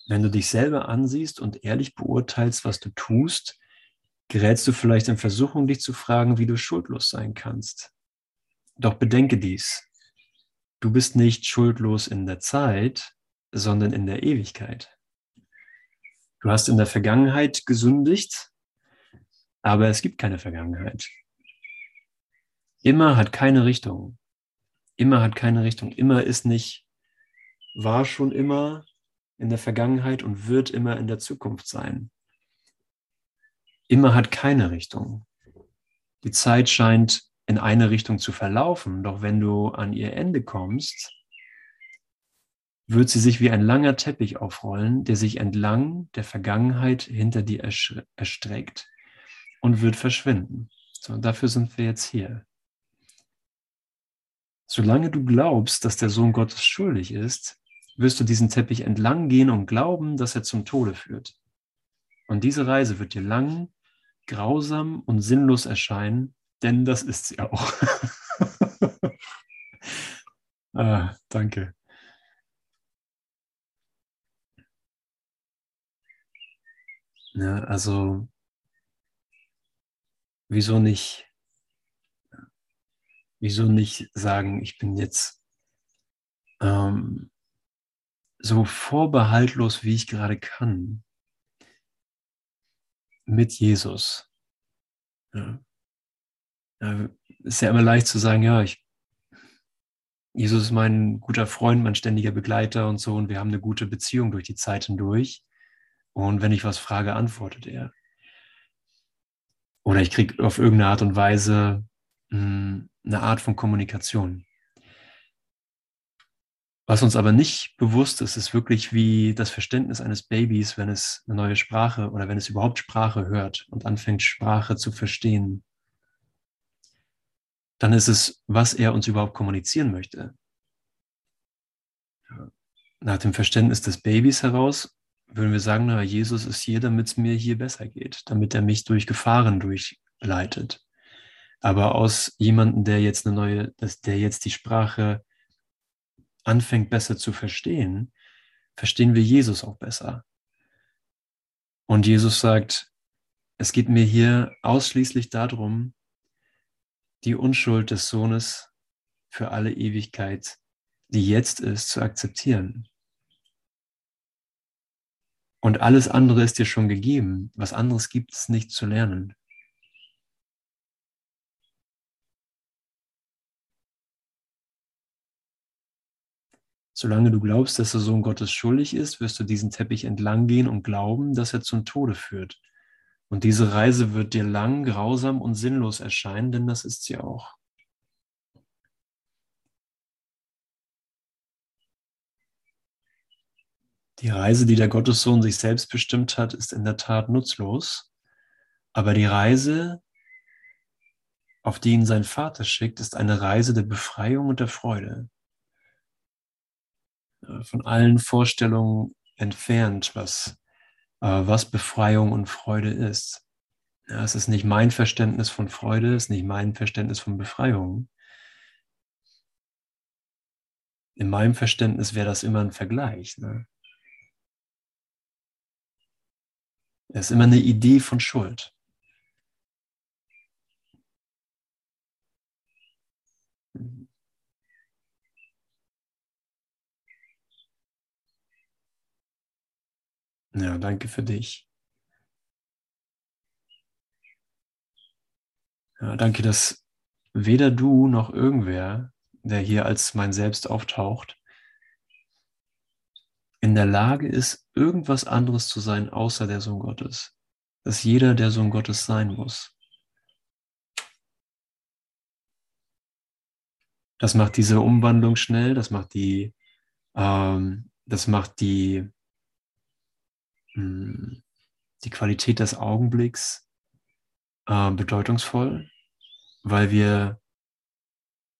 Wenn du dich selber ansiehst und ehrlich beurteilst, was du tust, gerätst du vielleicht in Versuchung, dich zu fragen, wie du schuldlos sein kannst. Doch bedenke dies. Du bist nicht schuldlos in der Zeit, sondern in der Ewigkeit. Du hast in der Vergangenheit gesündigt, aber es gibt keine Vergangenheit. Immer hat keine Richtung. Immer hat keine Richtung. Immer ist nicht, war schon immer, in der Vergangenheit und wird immer in der Zukunft sein. Immer hat keine Richtung. Die Zeit scheint in eine Richtung zu verlaufen, doch wenn du an ihr Ende kommst, wird sie sich wie ein langer Teppich aufrollen, der sich entlang der Vergangenheit hinter dir erstreckt und wird verschwinden. So, dafür sind wir jetzt hier. Solange du glaubst, dass der Sohn Gottes schuldig ist, wirst du diesen Teppich entlang gehen und glauben, dass er zum Tode führt. Und diese Reise wird dir lang, grausam und sinnlos erscheinen, denn das ist sie auch. *laughs* ah, danke. Ja, also, wieso nicht, wieso nicht sagen, ich bin jetzt ähm, so vorbehaltlos, wie ich gerade kann, mit Jesus. Ja. Ja, ist ja immer leicht zu sagen, ja, ich, Jesus ist mein guter Freund, mein ständiger Begleiter und so, und wir haben eine gute Beziehung durch die Zeit hindurch. Und wenn ich was frage, antwortet er. Oder ich kriege auf irgendeine Art und Weise mh, hm, eine Art von Kommunikation. Was uns aber nicht bewusst ist, ist wirklich wie das Verständnis eines Babys, wenn es eine neue Sprache oder wenn es überhaupt Sprache hört und anfängt, Sprache zu verstehen. Dann ist es, was er uns überhaupt kommunizieren möchte. Nach dem Verständnis des Babys heraus würden wir sagen, na, Jesus ist hier, damit es mir hier besser geht, damit er mich durch Gefahren durchleitet. Aber aus jemandem, der jetzt eine neue, der jetzt die Sprache anfängt besser zu verstehen, verstehen wir Jesus auch besser. Und Jesus sagt, es geht mir hier ausschließlich darum, die Unschuld des Sohnes für alle Ewigkeit, die jetzt ist, zu akzeptieren. Und alles andere ist dir schon gegeben. Was anderes gibt es nicht zu lernen. Solange du glaubst, dass der Sohn Gottes schuldig ist, wirst du diesen Teppich entlang gehen und glauben, dass er zum Tode führt. Und diese Reise wird dir lang, grausam und sinnlos erscheinen, denn das ist sie auch. Die Reise, die der Gottessohn sich selbst bestimmt hat, ist in der Tat nutzlos. Aber die Reise, auf die ihn sein Vater schickt, ist eine Reise der Befreiung und der Freude. Äh, von allen Vorstellungen entfernt, was, äh, was Befreiung und Freude ist. Es ist nicht mein Verständnis von Freude, es ist nicht mein Verständnis von Befreiung. In meinem Verständnis wäre das immer ein Vergleich. Ne? Es ist immer eine Idee von Schuld. Ja, danke für dich. Ja, danke, dass weder du noch irgendwer, der hier als mein Selbst auftaucht, in der Lage ist, irgendwas anderes zu sein, außer der Sohn Gottes. Dass jeder der Sohn Gottes sein muss. Das macht diese Umwandlung schnell, das macht die, ähm, das macht die, mh, hm, die Qualität des Augenblicks äh, bedeutungsvoll, weil wir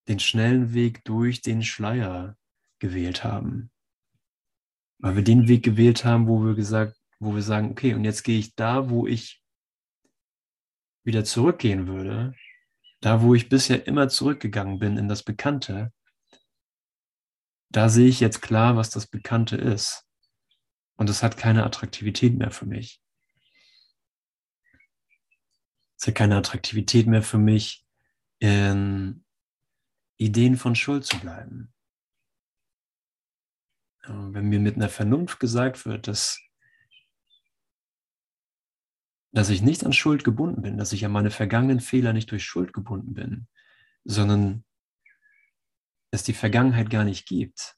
den schnellen Weg durch den Schleier gewählt haben. Weil wir den Weg gewählt haben, wo wir gesagt, wo wir sagen, okay, und jetzt gehe ich da, wo ich wieder zurückgehen würde, da, wo ich bisher immer zurückgegangen bin in das Bekannte, da sehe ich jetzt klar, was das Bekannte ist. Und es hat keine Attraktivität mehr für mich. Es hat keine Attraktivität mehr für mich, in Ideen von Schuld zu bleiben. Wenn mir mit einer Vernunft gesagt wird, dass, dass ich nicht an Schuld gebunden bin, dass ich an meine vergangenen Fehler nicht durch Schuld gebunden bin, sondern es die Vergangenheit gar nicht gibt,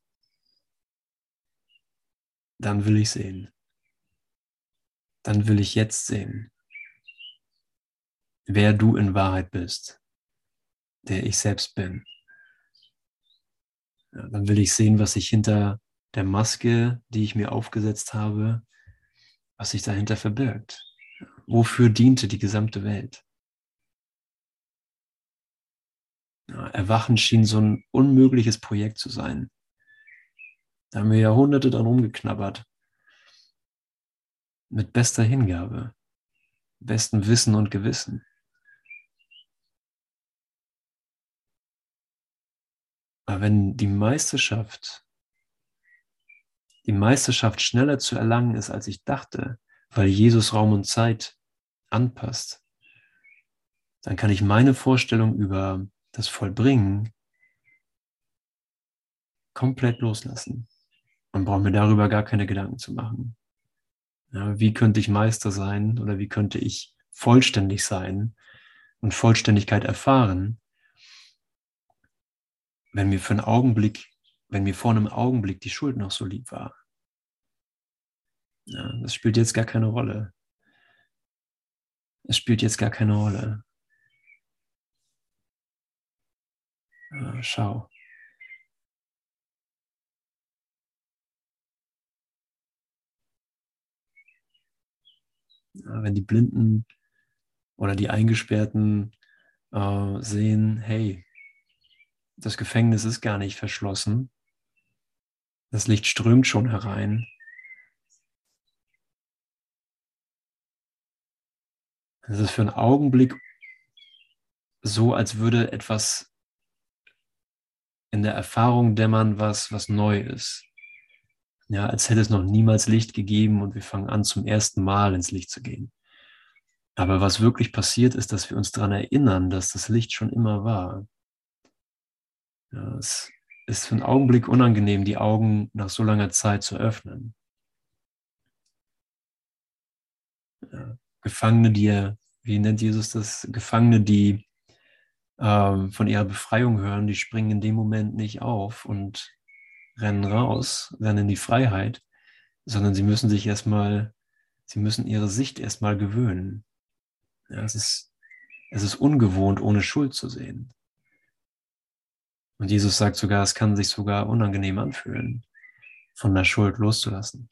dann will ich sehen. Dann will ich jetzt sehen wer du in Wahrheit bist, der ich selbst bin. Ja, dann will ich sehen, was sich hinter der Maske, die ich mir aufgesetzt habe, was sich dahinter verbirgt. Wofür diente die gesamte Welt? Erwachen schien so ein unmögliches Projekt zu sein. Da haben wir Jahrhunderte dran rumgeknabbert. Mit bester Hingabe, bestem Wissen und Gewissen. Aber wenn die Meisterschaft, die Meisterschaft schneller zu erlangen ist, als ich dachte, weil Jesus Raum und Zeit anpasst, dann kann ich meine Vorstellung über das Vollbringen komplett loslassen und brauche mir darüber gar keine Gedanken zu machen. Ja, wie könnte ich Meister sein oder wie könnte ich vollständig sein und Vollständigkeit erfahren, wenn mir für einen Augenblick, wenn mir vor einem Augenblick die Schuld noch so lieb war. Ja, das spielt jetzt gar keine Rolle. Es spielt jetzt gar keine Rolle. Ja, schau. Ja, wenn die Blinden oder die Eingesperrten äh, sehen, hey, das Gefängnis ist gar nicht verschlossen. Das Licht strömt schon herein. Es ist für einen Augenblick so, als würde etwas in der Erfahrung dämmern, was, was neu ist. Ja, als hätte es noch niemals Licht gegeben und wir fangen an, zum ersten Mal ins Licht zu gehen. Aber was wirklich passiert, ist, dass wir uns daran erinnern, dass das Licht schon immer war. Ja, es ist für einen Augenblick unangenehm, die Augen nach so langer Zeit zu öffnen. Ja, Gefangene, die, wie nennt Jesus das? Gefangene, die ähm, von ihrer Befreiung hören, die springen in dem Moment nicht auf und rennen raus, rennen in die Freiheit, sondern sie müssen sich erstmal, sie müssen ihre Sicht erstmal gewöhnen. Ja, es, ist, es ist ungewohnt, ohne Schuld zu sehen. Und Jesus sagt sogar, es kann sich sogar unangenehm anfühlen, von der Schuld loszulassen.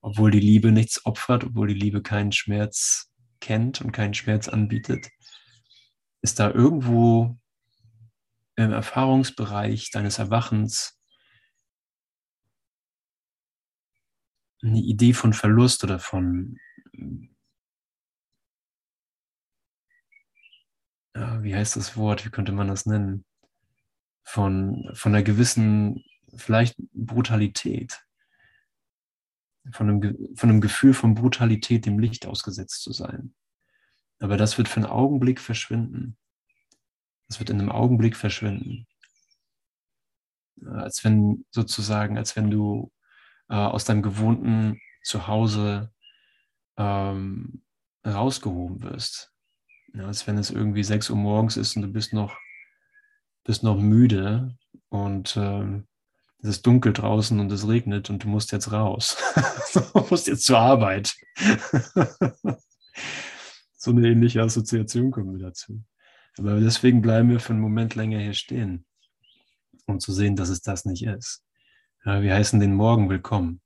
Obwohl die Liebe nichts opfert, obwohl die Liebe keinen Schmerz kennt und keinen Schmerz anbietet, ist da irgendwo im Erfahrungsbereich deines Erwachens eine Idee von Verlust oder von wie heißt das Wort, wie könnte man das nennen? Von, von einer gewissen, vielleicht Brutalität. Von einem, von einem Gefühl von Brutalität dem Licht ausgesetzt zu sein. Aber das wird für einen Augenblick verschwinden. Das wird in einem Augenblick verschwinden. als wenn sozusagen, als wenn du äh, aus deinem gewohnten Zuhause ähm, rausgehoben wirst. Als wenn es irgendwie 6 Uhr morgens ist und du bist noch, bist noch müde und ähm, es ist dunkel draußen und es regnet und du musst jetzt raus. *laughs* du musst jetzt zur Arbeit. *laughs* so eine ähnliche Assoziation kommt mir dazu. Aber deswegen bleiben wir für einen Moment länger hier stehen, um zu sehen, dass es das nicht ist. Ja, wir heißen den Morgen willkommen.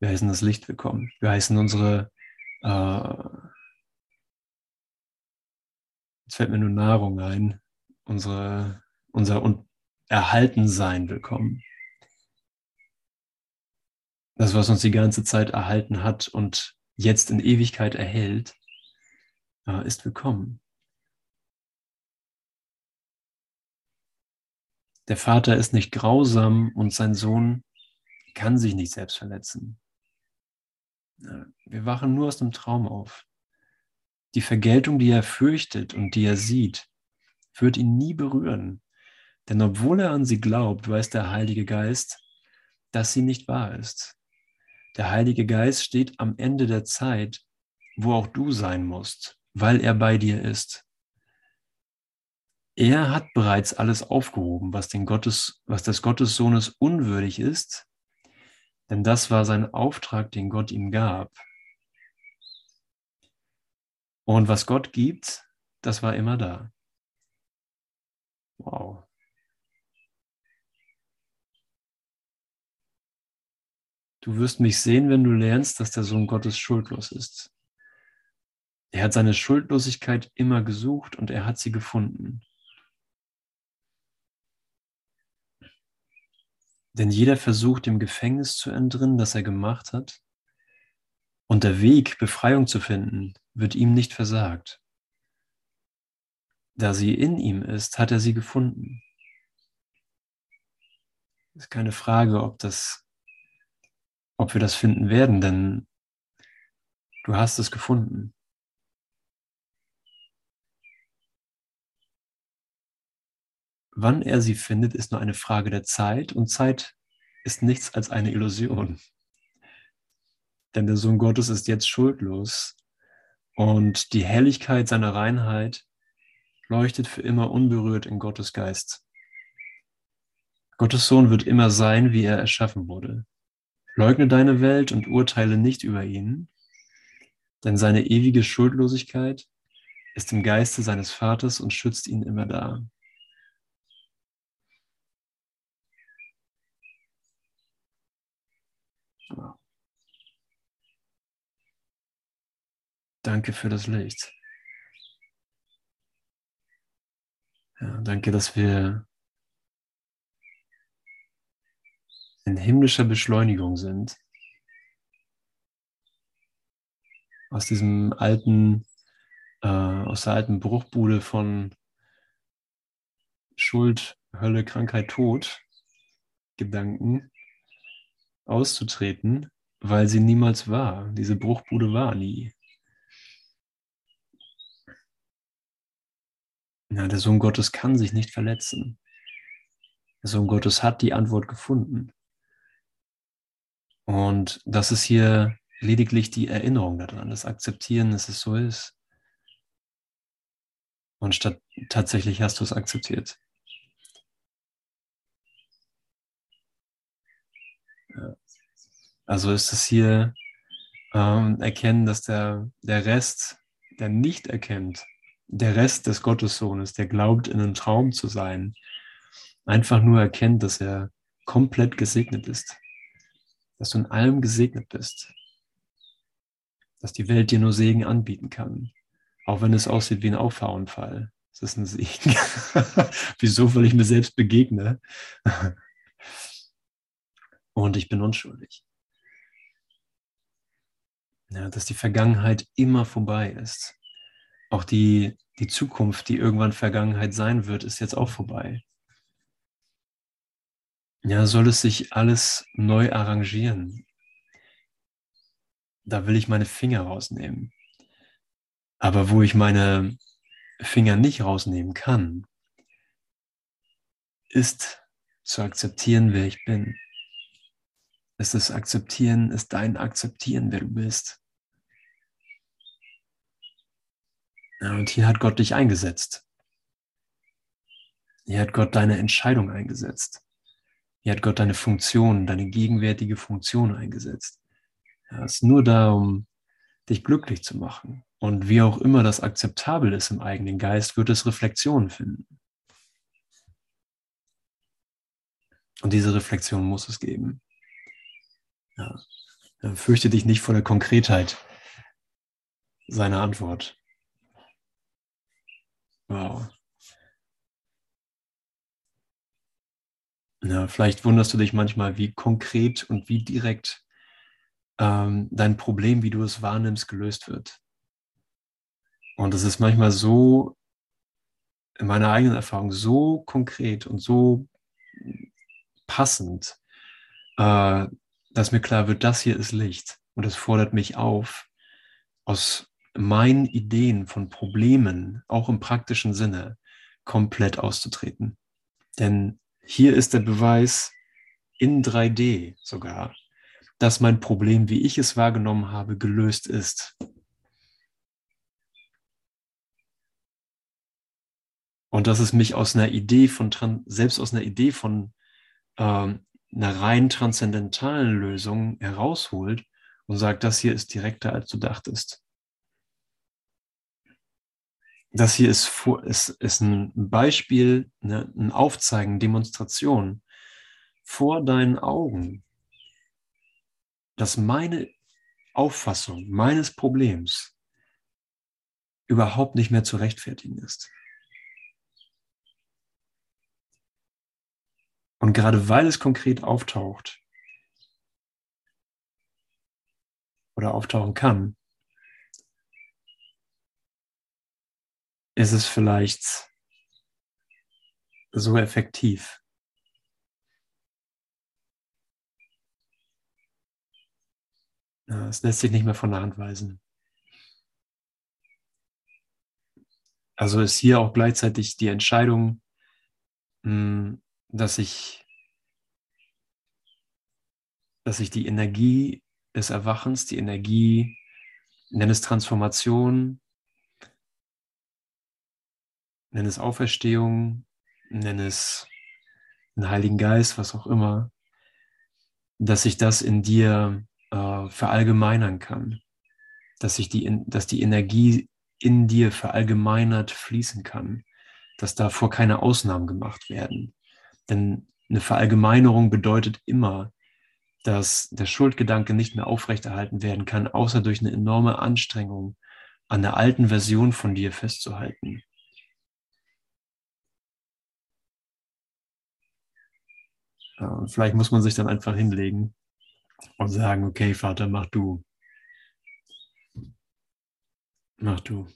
Wir heißen das Licht willkommen. Wir heißen unsere, äh, jetzt fällt mir nur Nahrung ein, unsere, unser Erhaltensein willkommen. Das, was uns die ganze Zeit erhalten hat und jetzt in Ewigkeit erhält, äh, ist willkommen. Der Vater ist nicht grausam und sein Sohn kann sich nicht selbst verletzen. Wir wachen nur aus dem Traum auf. Die Vergeltung, die er fürchtet und die er sieht, wird ihn nie berühren. Denn obwohl er an sie glaubt, weiß der Heilige Geist, dass sie nicht wahr ist. Der Heilige Geist steht am Ende der Zeit, wo auch du sein musst, weil er bei dir ist. Er hat bereits alles aufgehoben, was, den Gottes, was des Gottessohnes unwürdig ist, denn das war sein Auftrag, den Gott ihm gab. Und was Gott gibt, das war immer da. Wow. Du wirst mich sehen, wenn du lernst, dass der Sohn Gottes schuldlos ist. Er hat seine Schuldlosigkeit immer gesucht und er hat sie gefunden. Denn jeder Versuch, dem Gefängnis zu entrinnen, das er gemacht hat, und der Weg, Befreiung zu finden, wird ihm nicht versagt. Da sie in ihm ist, hat er sie gefunden. Es ist keine Frage, ob, das, ob wir das finden werden, denn du hast es gefunden. Wann er sie findet, ist nur eine Frage der Zeit und Zeit ist nichts als eine Illusion. Denn der Sohn Gottes ist jetzt schuldlos und die Helligkeit seiner Reinheit leuchtet für immer unberührt in Gottes Geist. Gottes Sohn wird immer sein, wie er erschaffen wurde. Leugne deine Welt und urteile nicht über ihn, denn seine ewige Schuldlosigkeit ist im Geiste seines Vaters und schützt ihn immer da. Danke für das Licht. Ja, danke, dass wir in himmlischer Beschleunigung sind. Aus diesem alten, äh, aus der alten Bruchbude von Schuld, Hölle, Krankheit, Tod, Gedanken auszutreten, weil sie niemals war. Diese Bruchbude war nie. Ja, der Sohn Gottes kann sich nicht verletzen. Der Sohn Gottes hat die Antwort gefunden. Und das ist hier lediglich die Erinnerung daran, das Akzeptieren, dass es so ist. Und statt tatsächlich hast du es akzeptiert. Also ist es hier ähm, erkennen, dass der, der Rest, der nicht erkennt, der Rest des Gottessohnes, der glaubt, in einem Traum zu sein, einfach nur erkennt, dass er komplett gesegnet ist. Dass du in allem gesegnet bist. Dass die Welt dir nur Segen anbieten kann. Auch wenn es aussieht wie ein Auffahrunfall. Es ist ein Segen. *laughs* Wieso? Weil ich mir selbst begegne. *laughs* Und ich bin unschuldig. Ja, dass die Vergangenheit immer vorbei ist auch die, die Zukunft, die irgendwann Vergangenheit sein wird, ist jetzt auch vorbei. Ja, soll es sich alles neu arrangieren? Da will ich meine Finger rausnehmen. Aber wo ich meine Finger nicht rausnehmen kann, ist zu akzeptieren, wer ich bin. Ist das Akzeptieren, ist dein Akzeptieren, wer du bist. Ja, und hier hat Gott dich eingesetzt. Hier hat Gott deine Entscheidung eingesetzt. Hier hat Gott deine Funktion, deine gegenwärtige Funktion eingesetzt. Es ist nur da, um dich glücklich zu machen. Und wie auch immer das akzeptabel ist im eigenen Geist, wird es Reflexionen finden. Und diese Reflexion muss es geben. Ja, fürchte dich nicht vor der Konkretheit seiner Antwort. Wow. Ja, vielleicht wunderst du dich manchmal, wie konkret und wie direkt ähm, dein Problem, wie du es wahrnimmst, gelöst wird. Und es ist manchmal so, in meiner eigenen Erfahrung, so konkret und so passend, äh, dass mir klar wird, das hier ist Licht. Und es fordert mich auf, aus meinen Ideen von Problemen, auch im praktischen Sinne, komplett auszutreten. Denn hier ist der Beweis in 3D sogar, dass mein Problem, wie ich es wahrgenommen habe, gelöst ist. Und dass es mich aus einer Idee von, selbst aus einer Idee von ähm, einer rein transzendentalen Lösung herausholt und sagt, das hier ist direkter, als du dachtest. Das hier ist, ist, ist ein Beispiel, ne, ein Aufzeigen, Demonstration vor deinen Augen, dass meine Auffassung meines Problems überhaupt nicht mehr zu rechtfertigen ist. Und gerade weil es konkret auftaucht oder auftauchen kann, ist es vielleicht so effektiv. Es lässt sich nicht mehr von der Hand weisen. Also ist hier auch gleichzeitig die Entscheidung, hm, dass ich, dass ich die Energie des Erwachens, die Energie, nenne es Transformation, nenne es Auferstehung, nenne es den Heiligen Geist, was auch immer, dass ich das in dir äh, verallgemeinern kann, dass ich die, dass die Energie in dir verallgemeinert fließen kann, dass davor keine Ausnahmen gemacht werden. Denn eine Verallgemeinerung bedeutet immer, dass der Schuldgedanke nicht mehr aufrechterhalten werden kann, außer durch eine enorme Anstrengung an der alten Version von dir festzuhalten. Vielleicht muss man sich dann einfach hinlegen und sagen, okay, Vater, mach du. Mach du.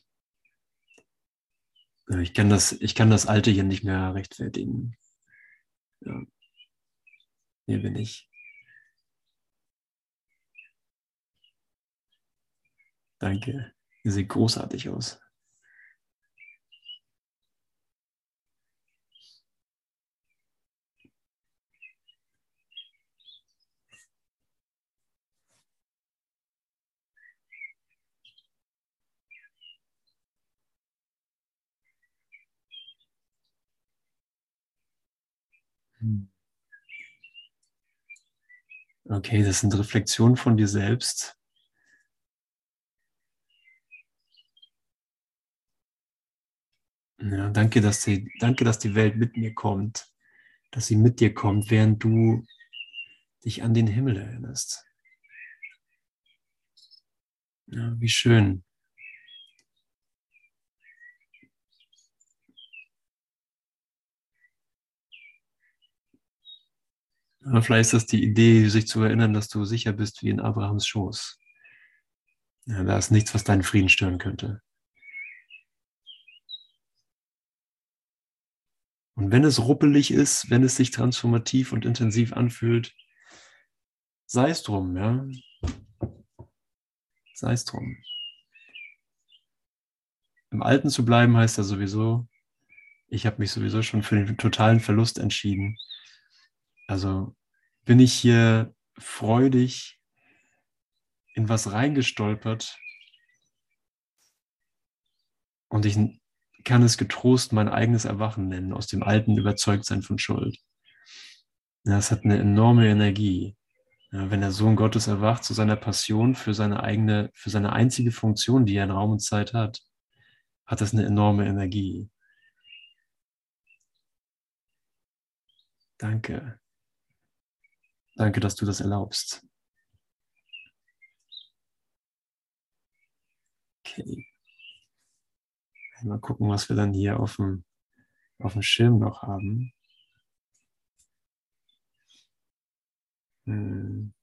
Ich kann das, ich kann das Alte hier nicht mehr rechtfertigen. Ja. Hier bin ich. Danke. Ihr seht großartig aus. Okay, das sind Reflexionen von dir selbst. Ja, danke, dass die, danke, dass die Welt mit mir kommt, dass sie mit dir kommt, während du dich an den Himmel erinnerst. Ja, wie schön. Vielleicht ist das die Idee, sich zu erinnern, dass du sicher bist wie in Abrahams Schoß. Ja, da ist nichts, was deinen Frieden stören könnte. Und wenn es ruppelig ist, wenn es sich transformativ und intensiv anfühlt, sei es drum, ja. Sei es drum. Im Alten zu bleiben heißt ja sowieso, ich habe mich sowieso schon für den totalen Verlust entschieden Also bin ich hier freudig in was reingestolpert und ich kann es getrost mein eigenes Erwachen nennen, aus dem alten Überzeugtsein von Schuld. Das hat eine enorme Energie. Wenn der Sohn Gottes erwacht zu seiner Passion für seine eigene, für seine einzige Funktion, die er in Raum und Zeit hat, hat das eine enorme Energie. Danke. Danke, dass du das erlaubst. Okay. Mal gucken, was wir dann hier auf dem, auf dem Schirm noch haben. Hm.